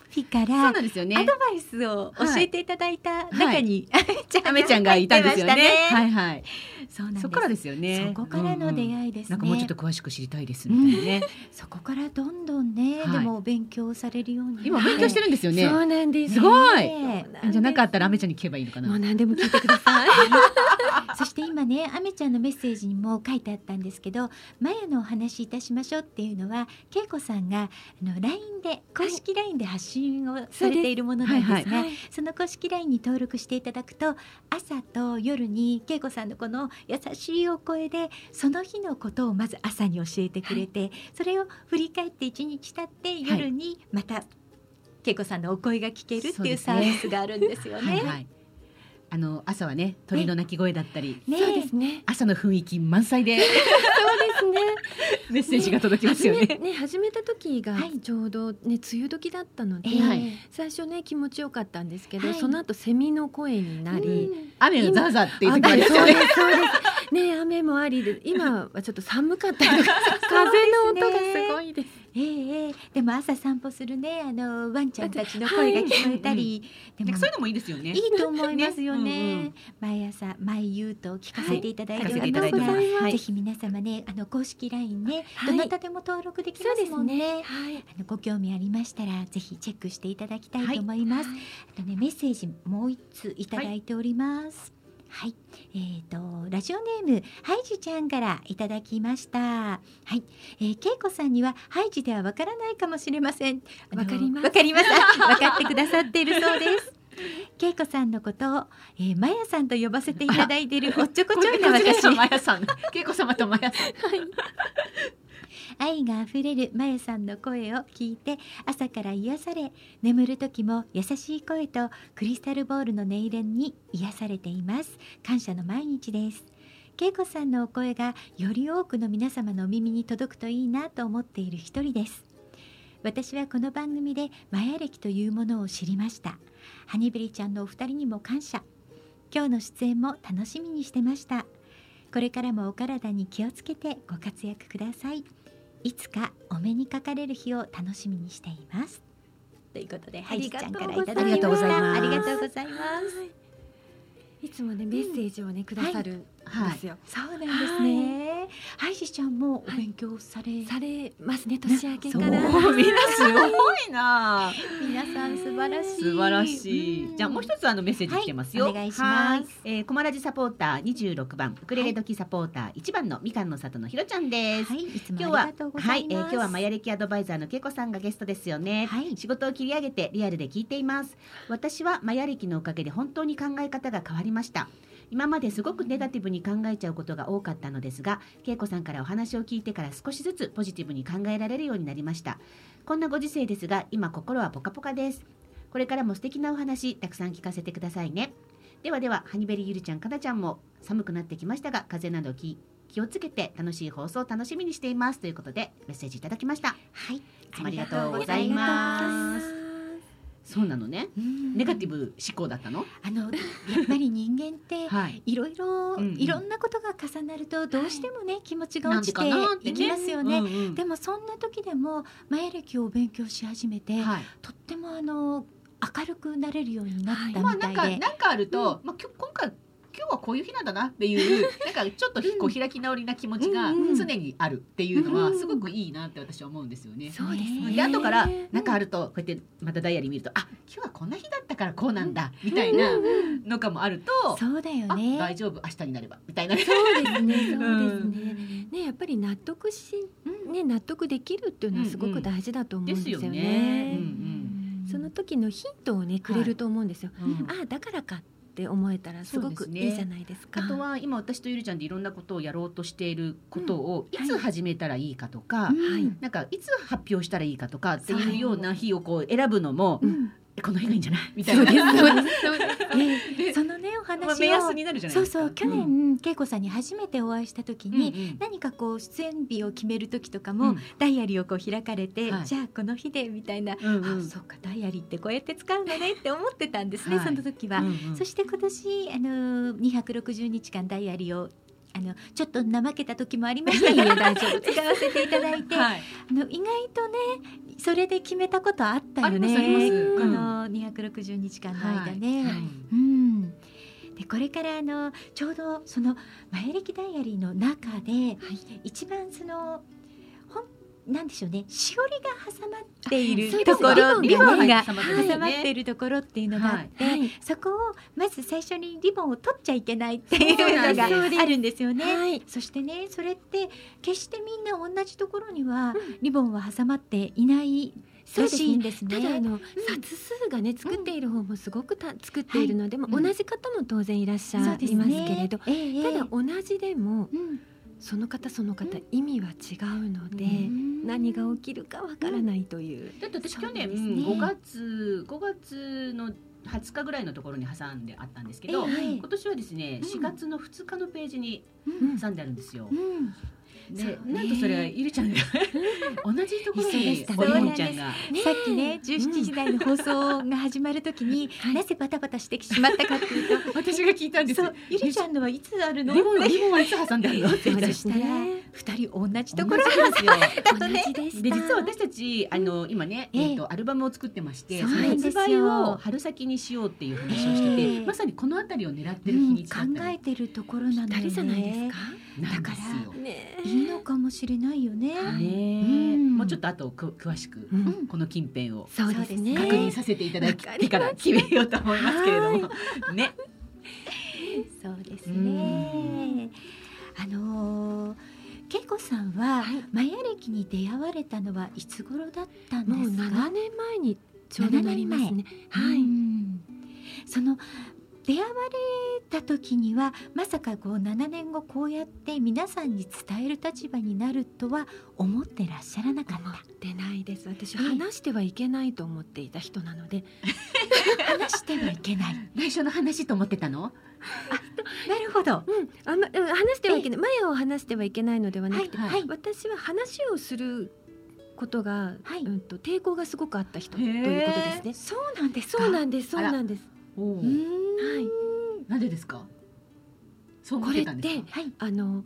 月日からなんですよね。アドバイスを教えていただいた中に、あめちゃんあめちゃんがいたんですよね。入ってましたはいはい。そうなんです。そこからですよね。そこからの出会いですね。なんかもうちょっと詳しく知りたいですみたいなね。そこからどんどんね、はい。でも勉強されるように。今勉強してるんですよね。そうなんです。すごい。ねじゃなかったらあめちゃんに聞けばいいのかな。もう何でも聞いてください。そして今ねあめちゃんのメッセージにも書いてあったんですけど「マヤのお話しいたしましょう」っていうのは恵子さんがあの LINE で公式 LINE で発信をされているものなんですが、その公式 LINE に登録していただくと朝と夜に恵子さんのこの優しいお声でその日のことをまず朝に教えてくれて、それを振り返って一日経って夜にまた恵子さんのお声が聞けるっていうサービスがあるんですよね。はいはいあの朝はね鳥の鳴き声だったり。ね。そうですね。朝の雰囲気満載で。そうですね。メッセージが届きますよね。始めね始めた時がはい。ちょうどね梅雨時だったので、ええはい。最初ね気持ちよかったんですけど、はい。その後セミの声になり、雨がザーザーっていうあ時もありますよね。そうですそうです。ね雨もありで今はちょっと寒かったり 風の音がすごいです。ええええ。でも朝散歩するねあのワンちゃんたちの声が聞こえたり、でもなんかそういうのもいいですよね。いいと思いますよね。ね。うんうん。毎朝毎夕と聞かせていただいておはい。ります。が、はい。ぜひ皆様ねあの公式 LINE ね、はい。どなたでも登録できますもんね。はい。あのご興味ありましたらぜひチェックしていただきたいと思います、あとねメッセージもう一通いただいております。はい、えー、とラジオネームハイジちゃんからいただきました。はい、えー、けいこさんにはハイジではわからないかもしれません。わかりますわかります。あ わかってくださっているそうです。けいこさんのことを、えー、まやさんと呼ばせていただいている おっちょこちょいな私。マヤさん恵子様とマヤさん愛があふれるまやさんの声を聞いて朝から癒され眠る時も優しい声とクリスタルボールの音色に癒されています。感謝の毎日です。恵子さんのお声がより多くの皆様のお耳に届くといいなと思っている一人です。私はこの番組でマヤ歴というものを知りました。ハニベリちゃんのお二人にも感謝。今日の出演も楽しみにしてました。これからもお体に気をつけてご活躍ください。いつかお目にかかれる日を楽しみにしています。ということで、ハイジちゃんからいただきました。ありがとうございますありがとうございます。いつもねメッセージをねくださるんですよ。そうなんですね。ハイジちゃんもお勉強され、されますね年明けから。そうみんなすごいな 皆さん素晴らしい。素晴らしい。うんじゃあもう一つあのメッセージ来てますよ。はいお願いしますはいえー、コマラジサポーター二十六番、ウクレレ時サポーター一番のみかんの里のひろちゃんです。はい、いつも今日ははいい、えー。今日はマヤ歴アドバイザーのけいこさんがゲストですよね。はい仕事を切り上げてリアルで聞いています。私はマヤ歴のおかげで本当に考え方が変わりました。今まですごくネガティブに考えちゃうことが多かったのですが、けいこさんからお話を聞いてから少しずつポジティブに考えられるようになりました。こんなご時世ですが、今心はポカポカです。これからも素敵なお話たくさん聞かせてくださいね。ではでは、ハニベリゆるちゃん、かなちゃんも寒くなってきましたが、風邪など気気をつけて楽しい放送を楽しみにしていますということでメッセージいただきました。はい、ありがとうございます。そうなのね。ネガティブ。ブ思考だったの？あのやっぱり人間って。はい。いろいろ、うんうんいろんなことが重なるとどうしてもね、気持ちが落ちていきますよね。うんうんでもそんな時でもマヤ歴を勉強し始めて、はい。とってもあの明るくなれるようになったまあなんかみたいで、なんかあると、まあ今日今回今日はこういう日なんだなっていう なんかちょっとこう開き直りな気持ちが常にあるっていうのはすごくいいなって私は思うんですよね。そうですね。で後からなんかあるとこうやってまたダイアリー見るとあ今日はこんな日だったからこうなんだみたいなのかもあるとそうだよあね大丈夫明日になればみたいな。ね。そうですねそうですね。うん。ねやっぱり納得しね納得できるっていうのはすごく大事だと思うんですよね。ね。うんその時のヒントをねくれると思うんですよ。あだからかって思えたらすごくいいじゃないですか。あとは今私とゆりちゃんでいろんなことをやろうとしていることをいつ始めたらいいかとか、はいなんかいつ発表したらいいかとかっていうような日をこう選ぶのも、うん。えこの日がいいんじゃない？みたいな。そのねおまあ話目安をになるじゃないそう。そう。去年、恵子さんに初めてお会いした時うんに、うん。何かこう出演日を決める時とかも、うん。ダイアリーをこう開かれて、はい。じゃあこの日でみたいな、あそうかダイアリーってこうやって使うのねって思ってたんですね、はい。その時は。そして今年あの260日間ダイアリーをあのちょっと怠けた時もありましたが大丈夫使わせていただいて、はい。あの意外とねそれで決めたことあったよね。この260日間の間ね。はいうん。でこれからあのちょうどその前歴ダイアリーの中で、一番そのなんでしょうね。しおりが挟まっているところリボンがリボンが挟まっているところっていうのがあって、はい。そこをまず最初にリボンを取っちゃいけないっていうのがあるんですよね。はい。そしてねそれって決してみんな同じところにはリボンは挟まっていないらしいんですね。ただあの、冊数がね作っている方もすごくた作っているので、まあうん。同じ方も当然いらっしゃいますねけれど、ええ。ただ同じでもうんその方その方意味は違うので、うん。何が起きるかわからないという、だって私去年ね。5月5月の20日ぐらいのところに挟んであったんですけど、ええ今年はですねうん。4月の2日のページにうん。挟んであるんですよ。うんでなんとそれはゆりちゃんが。同じところにしたねおちゃんが。さっきね17時台の放送が始まるときに、なぜバタバタしてしまったかっていうと私が聞いたんです。ゆりちゃんのはいつあるの？リボンリボンはいつ挟んであるの？って言ったら二人同じと同ころじですよ。同じでしたで実は私たちあの今ね、ええ。えっとアルバムを作ってまして、その発売を春先にしようっていう話をしてて、ええ。まさにこのあたりを狙ってる日うんにちだった考えてるところなのよね。じゃないですか？なんですよ。ねいいのかもしれないよね、ねえうんもうちょっと後く詳しく、うんこの近辺をそうですね。確認させていただいてから決めようと思いますけれども、ね。そうですね。あのー、恵子さんは、マヤ歴に出会われたのはいつ頃だったんもうですか？7年前にちょうどなりますね。はい。うんその出会われた時にはまさかこう7年後こうやって皆さんに伝える立場になるとは思ってらっしゃらなかっ思ってないです。私ええ話してはいけないと思っていた人なので、た 話してはいけない 内緒の話と思ってたの？なるほどうん、あんまうん話してはいけない。マヤを話してはいけないのではなくて、はいはい私は話をすることが、はいうんと抵抗がすごくあった人とへいえうことですね。そうなんですかそうなんです。そうなんです。はい。なんでですか？そう思って？はい。あの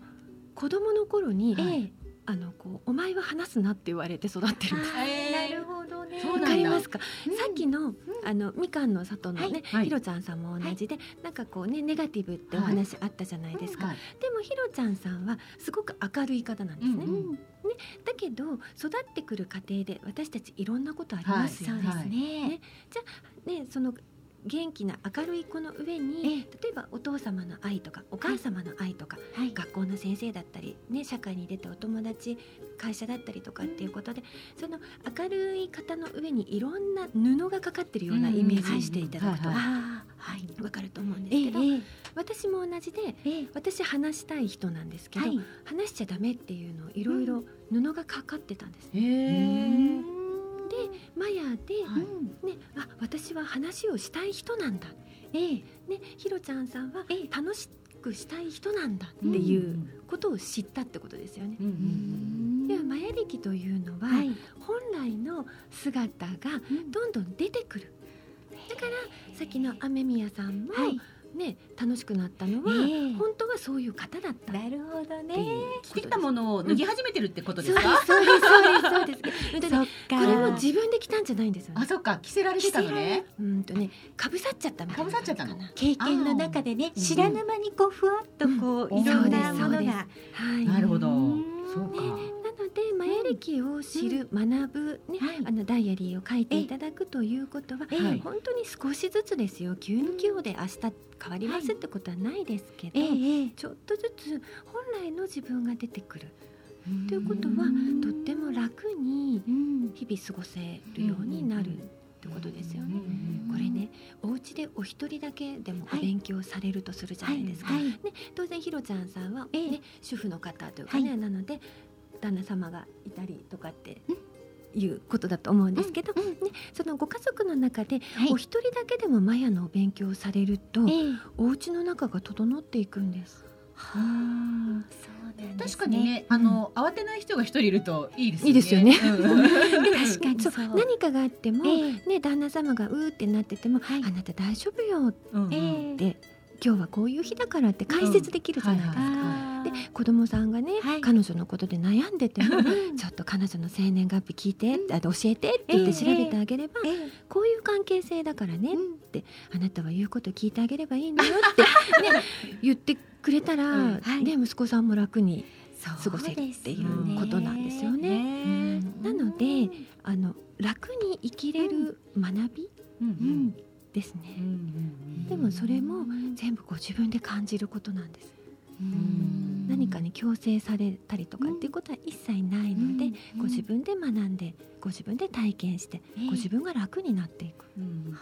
子供の頃に、ええ。あのこうお前は話すなって言われて育ってるんです。なるほどね。わそうなんだ。かりますか、うん。さっきのあのみかんの里のね、はい。はい。ひろちゃんさんも同じで、なんかこうねネガティブってお話あったじゃないですか、はい。でもひろちゃんさんはすごく明るい方なんですね、うんうん。だけど育ってくる過程で私たちいろんなことありますよね、そうですね、ねその元気な明るい子の上に例えばお父様の愛とかお母様の愛とか、はい。学校の先生だったり、ね、社会に出てお友達会社だったりとかっていうことで、その明るい方の上にいろんな布がかかってるようなイメージしていただくとうんはい。わかると思うんでええすけど、え私も同じでええ。私話したい人なんですけど、はい。話しちゃダメっていうのをいろいろ布がかかってたんです。へえ。マヤで、はい。ね、あ私は話をしたい人なんだ、ええ。ね、ひろちゃんさんはええ。楽しくしたい人なんだっていうことを知ったってことですよね。うんうんではマヤ歴というのは、はい。本来の姿がどんどん出てくる。だからさっきの雨宮さんも、はいね楽しくなったのは、ええ。本当はそういう方だった。っなるほどてね着てきたものを脱ぎ始めてるってことですそうか、ですそうですそうですそうです。こ か。れも自分で着たんじゃないんですよね。あそっか着せられてたのね。うんとねかぶさっちゃったみたいなかぶさっちゃったの？経験の中でねー。知らぬ間にこうふわっとこう、うん。いろんなものが。な。はい。なるほど。うん。そうか、なのでマヤ歴を知る、学ぶね、はい。あのダイアリーを書いていただくということは、ええ。はい。本当に少しずつですよ。急に今日で明日変わりますってことはないですけど、ちょっとずつ本来の自分が出てくる。ということはとっても楽にうん。日々過ごせるようになるってことですよね。これねお家でお一人だけでもおはい。勉強されるとするじゃないですか。はい。ね、当然ひろちゃんさんは、ねええ。主婦の方というかね、はい。なので旦那様がいたりとかっていうことだと思うんですけど、うんうんね、そのご家族の中ではい。お一人だけでもマヤのお勉強をされると、ええ。お家の中が整っていくんです。はあそうなんです確かにね、あの慌てない人が一人いるといいですよね。いいですよね。うん。確かに。そそう。う何かがあっても、ええ。ね、旦那様がうーってなってても、はい。あなた大丈夫ようんええって今日はこういう日だからって解説できるじゃないですか。うんはいで子供さんがね、はい。彼女のことで悩んでてもうん。ちょっと彼女の生年月日聞いて、あ教えてって言って調べてあげれば、ええこういう関係性だからね、うん。あなたは言うこと聞いてあげればいいのよって、ね、言ってくれたら、うん。はい。ね、息子さんも楽に過ごせるっていうことなんですよね。ねなのであの楽に生きれる学びうん。うんですね、うんでもそれも全部ご自分で感じることなんです。うん。何かに強制されたりとかっていうことは一切ないので、ご自分で学んでご自分で体験して、ええ。ご自分が楽になっていく。うん。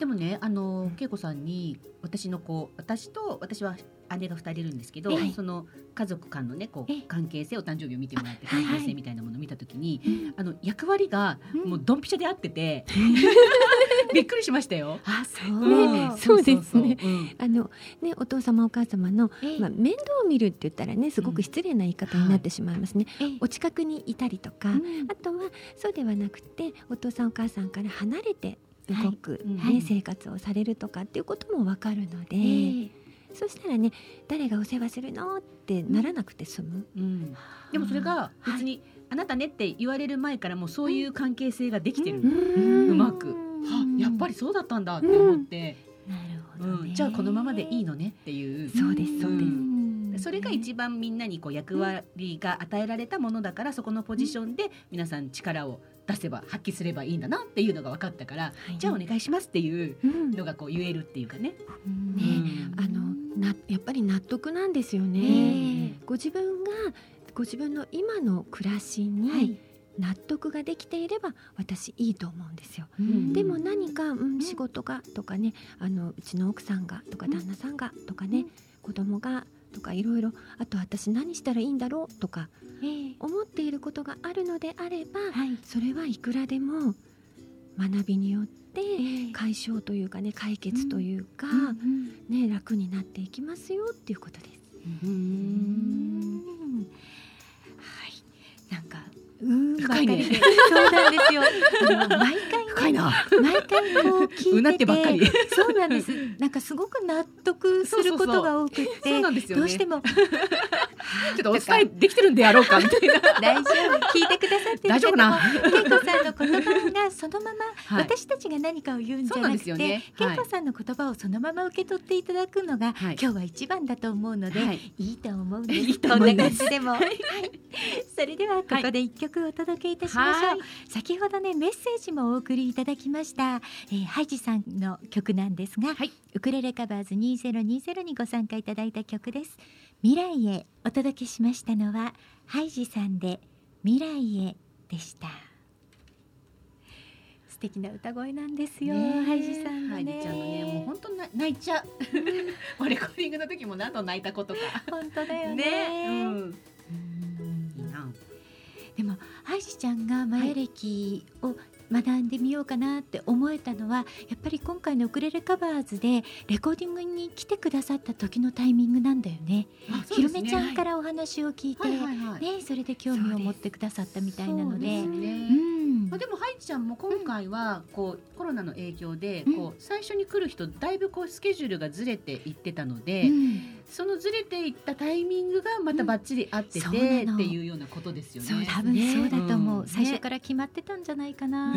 でもねあの恵子さんに私のこう私と私は姉が二人いるんですけど、はいその家族間のねこうええ。関係性お誕生日を見てもらって関係性みたいなものを見たときに、うん。あの役割がうん。もうドンピシャで合ってて、びっくりしましたよ。あそう。ねそうですね。あのねお父様お母様の、ええ。まあ、面倒を見るって言ったらねすごく失礼な言い方になってしまいますね。ええ。お近くにいたりとか、うん。あとはそうではなくてお父さんお母さんから離れて動く、はい。うん。ねはい生活をされるとかっていうこともわかるので、ええそしたらね誰がお世話するのってならなくて済む。うん。でもそれが別に、あなたねって言われる前からもうそういう関係性ができてる、うん。うまく。はやっぱりそうだったんだって思って、なるほどね。うん。じゃあこのままでいいのねっていう。そうですそうです。ん。それが一番みんなにこう役割が与えられたものだからそこのポジションで皆さん力を出せば発揮すればいいんだなっていうのが分かったから、はい。じゃあお願いしますっていううん。のがこう言えるっていうかね。ね。あのなやっぱり納得なんですよね。え。ご自分がご自分の今の暮らしに、はい。納得ができていれば私いいと思うんですよ。ん。でも何か、うん、仕事がとかねあのうちの奥さんがとかうん。旦那さんがとかね、子供がとかいろいろあと私何したらいいんだろうとかええ。思っていることがあるのであればはい。それはいくらでも学びによってええ。解消というかね解決というか、うんね、楽になっていきますよっていうことです。うん。はい。なんかうんねばかりで。そうなんですよ。毎回ね深いな。毎回こう聞いてて。うなってばっかり。そうなんです。なんかすごく納得することが多くてそうなんですよね。どうしても。ちょっとお伝えできてるんでやろうかみたいな。大丈夫。聞いてくださってる大丈夫な。方も恵子さんの言葉がそのまま、はい。私たちが何かを言うんじゃなくてすよね。恵子さんの言葉をそのまま受け取っていただくのが、はい。今日は一番だと思うので、はい。い、いと思うんです。いいと思います。でも、はい、それではここで一曲お届けいたしましょう。はい。先ほどねメッセージもお送りいただきました、えー、ハイジさんの曲なんですが、はいウクレレカバーズ2020にご参加いただいた曲です。未来へお届けしましたのはハイジさんで未来へでした。素敵な歌声なんですよ、ハイジさんのハイ。ちゃんのねもう本当な泣いちゃう。もうレコーディングの時も何度泣いたことか。本当だよね。ね。うん。でもハイジちゃんがマヤ歴を学んでみようかなって思えたのは、やっぱり今回のウクレレカバーズでレコーディングに来てくださった時のタイミングなんだよね。あひろめちゃんからお話を聞いて。ねそれで興味を持ってくださったみたいなので、まあ、でもハイチちゃんも今回はこう、コロナの影響でうん。こう最初に来る人だいぶこうスケジュールがずれていってたので、うんそのずれていったタイミングがまたバッチリ合ってて、そうなの。っていうようなことですよね。そう多分そうだと思う、うん。最初から決まってたんじゃないかな、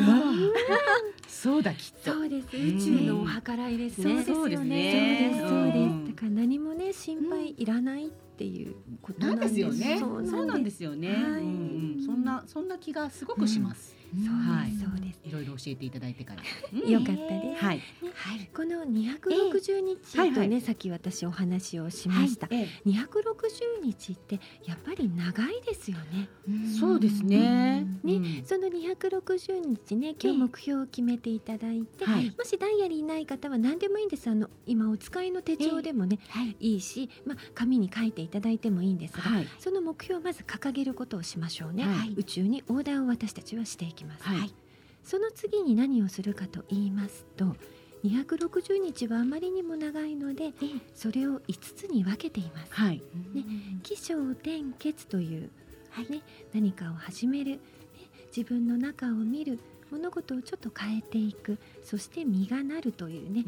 そうだきっと。そうです。うん。宇宙のお計らいですね。そうですそうね。ですそうです、うんだから何もね心配いらないっていうことななん。んですよね。そうそうなんですよね。そんなそんな気がすごくします。そうです、はいそうです。いろいろ教えていただいてから。よかったです、はい。はい。この260日とね、はいはい。さっき私お話をしました、え260日ってやっぱり長いですよね。えそうですね。ねうん。その260日ね今日目標を決めていただいて、はい。もしダイヤリーない方は何でもいいんです。あの今お使いの手帳でもね、はい。い。いし、まあ、紙に書いていただいてもいいんですが、はい。その目標をまず掲げることをしましょうね、はい。宇宙にオーダーを私たちはしていきます、はい。その次に何をするかと言いますと260日はあまりにも長いのでそれを5つに分けています。はい。ね起承転結という、はい。ね、何かを始める、ね、自分の中を見る物事をちょっと変えていくそして実がなるというね。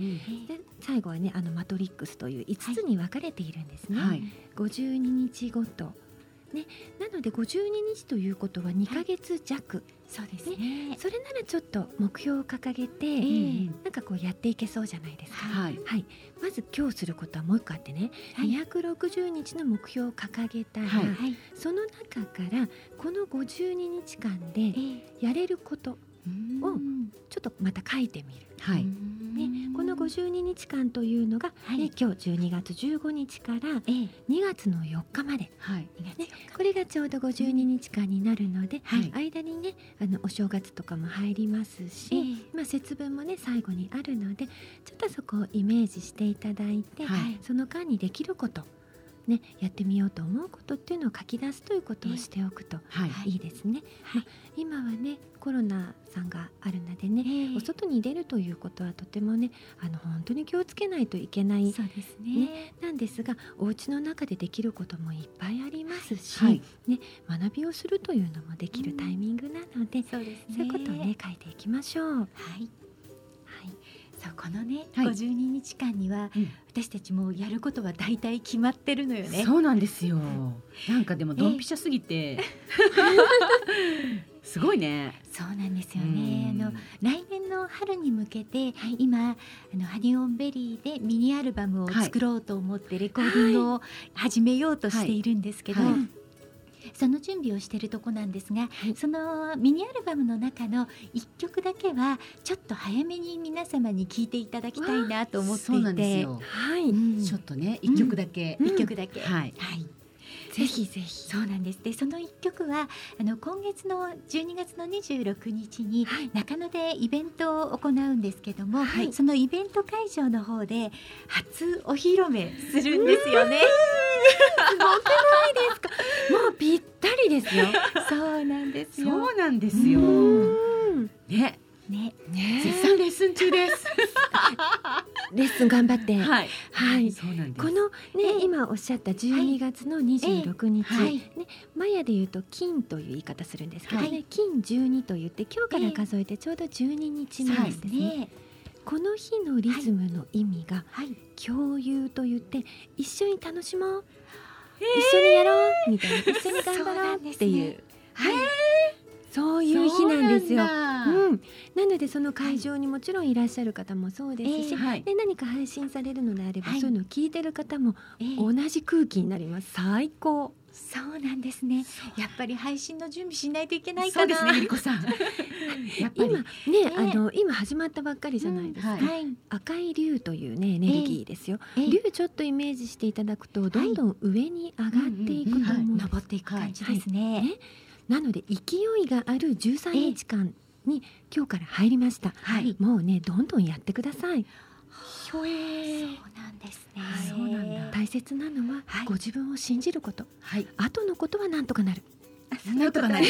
で最後はねあのマトリックスという5つに分かれているんですね、はい。52日ごと、ね、なので52日ということは2ヶ月弱、そうですね。それならちょっと目標を掲げて、えなんかこうやっていけそうじゃないですか。はい。はい、まず今日することはもう一個あってね、はい。260日の目標を掲げたら、はい。はいその中からこの52日間でやれることうん。ちょっとまた書いてみる。はい。ね、この52日間というのが、はい。ね、今日12月15日からええ。2月の4日まで、はい。ね、これがちょうど52日間になるので、はい。間にねあのお正月とかも入りますし、ええ。まあ、節分もね最後にあるのでちょっとそこをイメージしていただいて、はい。その間にできること、ね、やってみようと思うことっていうのを書き出すということをしておくとはい。いいですね。まあ、今はねコロナさんがあるのでね、ええ。お外に出るということはとてもねあの本当に気をつけないといけないそうですね。なんですがお家の中でできることもいっぱいありますし、はい。ね、学びをするというのもできるタイミングなので、そうですそういうことをね書いていきましょう。はい、はいそうこのね、はい52日間にはうん私たちもうやることは大体決まってるのよね。そうなんですよ。なんかでもドンピシャすぎて、すごいね。そうなんですよね。うんあの来年の春に向けて、今あのハニオンベリーでミニアルバムを作ろうと思ってレコーディングを始めようとしているんですけど。はいその準備をしているとこなんですが、い。そのミニアルバムの中の一曲だけはちょっと早めに皆様に聴いていただきたいなと思っていて。はい、うんちょっとね、一曲だけ。一曲だけ、はい。はい、ぜひぜひ。そうなんです。で、その一曲はあの今月の12月の26日にはい中野でイベントを行うんですけども、はいそのイベント会場の方で初お披露目するんですよね。もうぴったりですよ。そうなんですよ。そうなんですよ。うんね、ね、ね。絶賛レッスン中です。レッスン頑張って。はい。はい。そうなんです。このね、今おっしゃった12月の26日、はいね、マヤで言うと金という言い方するんですけどね、はい。金12と言って今日から数えてちょうど12日目ですなんですね。ね。この日のリズムの意味がはい。共有と言って一緒に楽しもう、一緒にやろう。みたいな。一緒に頑張ろう。っていう。はい。そういう日なんですよ。そうなんなのでその会場にもちろんいらっしゃる方もそうですし、ええはい。で何か配信されるのであれば、はい。そういうのを聞いてる方もええ。同じ空気になります。最高。そうなんですね。やっぱり配信の準備しないといけないかな。そうですね、こさん。今ねあの今始まってばっかりじゃないですか、うんはい。はい。赤い竜というねエネルギーですよ、ええ。竜ちょっとイメージしていただくとどんどん上に上がっていくと思うんです、登っていく感じですね。ねなので勢いがある13日間に今日から入りました、はい。もうねどんどんやってください。そうなんですね。はい。そうなんだ。大切なのははい。ご自分を信じること、はい。後のことはなんとかなる。なんとかなる。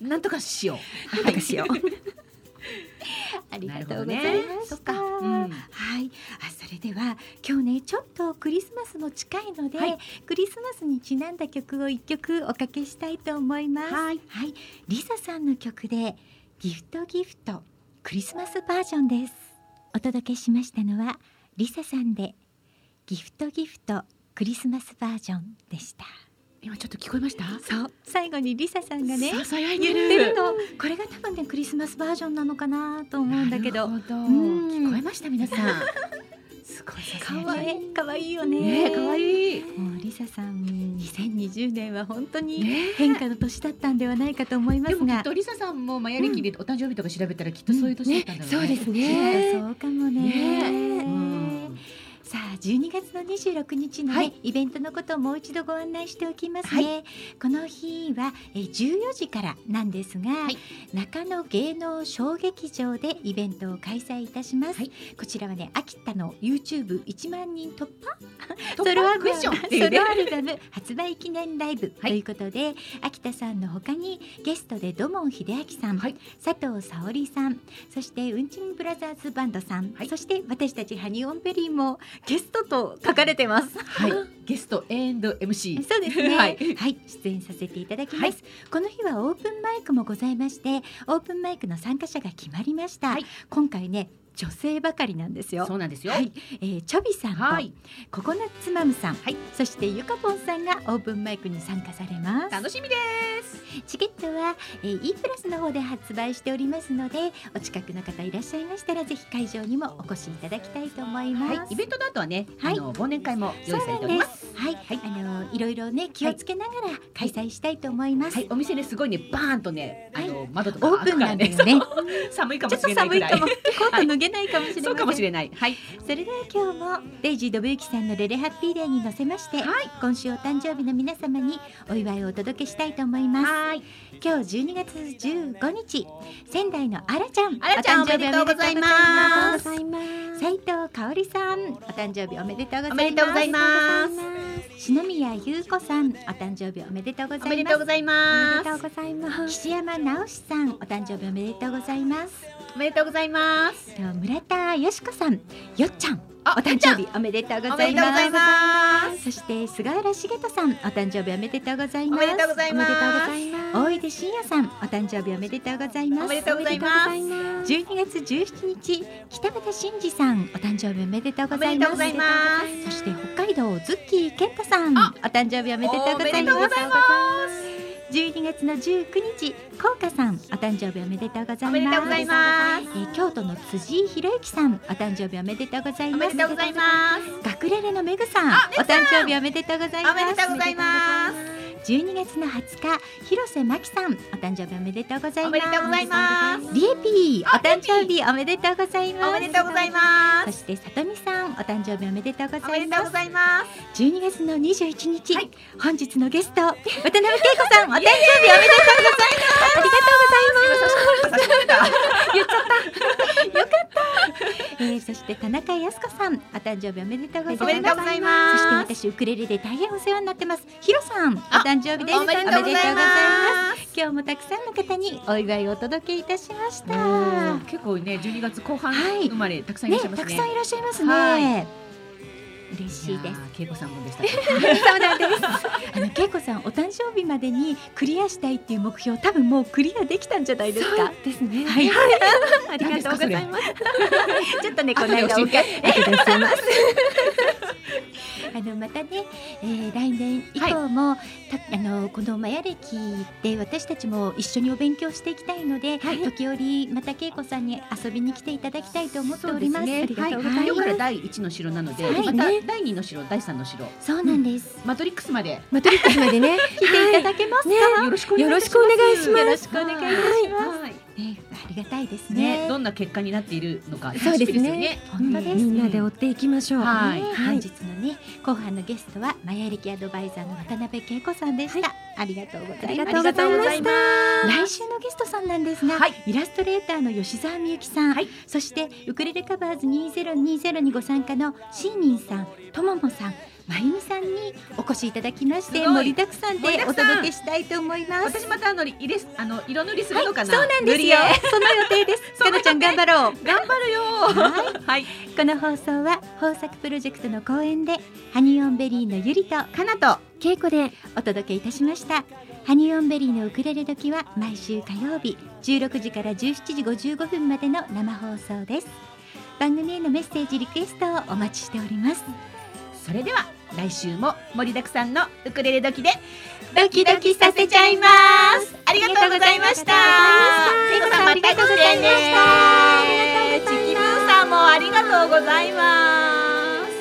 なんとかしよう。なんとかしよう ありがとうございました。なるほどねうんはい。あそれでは今日ねちょっとクリスマスも近いので、はいクリスマスにちなんだ曲を一曲おかけしたいと思います。はいリサさんの曲でギフトギフトクリスマスバージョンです。お届けしましたのはリサさんでギフトギフトクリスマスバージョンでした。今ちょっと聞こえました？そう。最後にリサさんがねささやい言てる。ってるのこれが多分ねクリスマスバージョンなのかなと思うんだけど。なるほど。ん。聞こえました皆さん。すごいささ可やいてる愛いいよね。ね可愛い。もうリサさん2020年は本当にね変化の年だったんではないかと思いまが。ですもきっとリサさんもマヤ歴でお誕生日とか調べたらきっとそういう年だったんだろうね。そうですね。とそうかもね。ねうんさあ12月の26日のね、はい。イベントのことをもう一度ご案内しておきますね、この日はえー14時からなんですが、はい。中野芸能小劇場でイベントを開催いたします、はい。こちらはね秋田の YouTube1 万人突破？ソロアルクエスチョンっていうね。ソロアルバム発売記念ライブとはい。いうことで、秋田さんの他にゲストで土門秀明さん、はい。佐藤沙織さんそしてうんちんブラザーズバンドさん、はい。そして私たちハニオンベリーもゲストと書かれてます。はい。ゲスト &MC。そうですね。は はいい、出演させていただきます、この日はオープンマイクもございまして、オープンマイクの参加者が決まりました。はい今回ね、女性ばかりなんですよ。そうなんですよ。はい、えー、チョビさんと、はい。ココナッツマムさん、はいそしてゆかぽんさんがオープンマイクに参加されます。楽しみです。チケットは、えー、E プラスの方で発売しておりますのでお近くの方いらっしゃいましたらぜひ会場にもお越しいただきたいと思います。はい。イベントの後はね、はいあの忘年会も用意されております。す。はい、あのいろいろね気をつけながら開催したいと思います。はい。お店ねすごいねバーンとね、あの窓とかオープンなんですね。寒いかちょっともしれないぐらい。寒いかも、コート脱げないかもしれません。そうかもしれない。はい。それでは今日もデイジードブユキさんのレレハッピーデーに乗せまして、はい今週お誕生日の皆様にお祝いをお届けしたいと思います。はい。今日12月15日、仙台のあらちゃん、あらちゃんお誕生日おめでとうございます。斉藤香織さん、お誕生日おめでとうございます。おめでとうございます。篠宮優子さん、お誕生日おめでとうございます。おめでとうございおます。岸山直しさん、お誕生日おめでとうございます。おめでとうございます。と村田よしこさん、よっちゃん、あお誕生日おめでとうごおざいます。そして菅原茂人さん、お誕生日おめでとうございます。おめでとうございます。大出真也さん、お誕生日おめでとうございます。おめでとうございます。12月17日、北畑真二さん、お誕生日おめでとうごおざいます。そして北海道ズッキー健太さん、おあ誕生日おめでとうございます。ざいます。12月の19日、こうかさん、お誕生日おめでとうございます。おめでとうございます。えー京都の辻井博之さん、お誕生日おめでとうございます。おめでとうございます。ガクレレのメグさん、あお誕生日おめでとうございます。おめでとうございます。12月の20日、広瀬真希さん、お誕生日おめでとうございます。おめでとうございます。リエピー、あお誕生日おめでとうございます。おめでとうございます。そして、さとみさん、お誕生日おめでとうごおざいます。めでとうございます。12月の21日、はい本日のゲスト、渡辺恵子さん、お誕生日おめでとうございます。ありがとうございます。言っちゃった。よかった。えー、そして田中靖子さん、お誕生日おめでとうございます。おめでとうございます。そして私ウクレレで大変お世話になってます。ヒロさん、おあ誕生日です。おめでとうございます。今日もたくさんの方にお祝いをお届けいたしました。結構ね、12月後半はい生まれたくさんいらね、っしゃいますね。たくさんいらっしゃいますね。は嬉しいです。恵子さんもでした。そうなんです。あの恵子さん、お誕生日までにクリアしたいっていう目標、多分もうクリアできたんじゃないですか？ですね。はい、ありがとうございます。ちょっとね、こ後の間おかで教えて後で教えます。あのまたね、えー、来年以降も、たあのこのマヤ歴で私たちも一緒にお勉強していきたいので、はい時折また恵子さんに遊びに来ていただきたいと思っております。すねありがとうございます。今日から第一の城なので、はいまたね第二の城、第三の城、そうなんです。マトリックスまでマトリックスまでね。来ていただけますか？よろしくお願いします。よろしくお願いしますよろしくお願いします。はいね、ありがたいですね。ね、どんな結果になっているのかそうですね。本当です。みんなで追っていきましょう。はい。ねはい。本日のね後半のゲストはマヤ歴アドバイザーの渡辺恵子さんでした、ありがとうございありがとうございました。来週のゲストさんなんですが、はい。イラストレーターの吉澤美由さん、はい。そしてウクレレカバーズ2020にご参加のシーミンさん、とももさん、まゆみさんにお越しいただきまして盛りだくさんでお届けしたいと思います。私またあの入れあの色塗りするのかな、そうなんですよ。その予定です。かなちゃん頑張ろう。頑張るよ。はい。この放送は豊作プロジェクトの公演でハニオンベリーのゆりとかなと稽古でお届けいたしました。ハニオンベリーのウクレレ時は毎週火曜日16時から17時55分までの生放送です。番組へのメッセージリクエストをお待ちしておりますそれでは来週も盛りだくさんのウクレレ時でドキドキさせちゃいます。ありがとうございました。ありがとうございました。チキブーさんもありがとうございます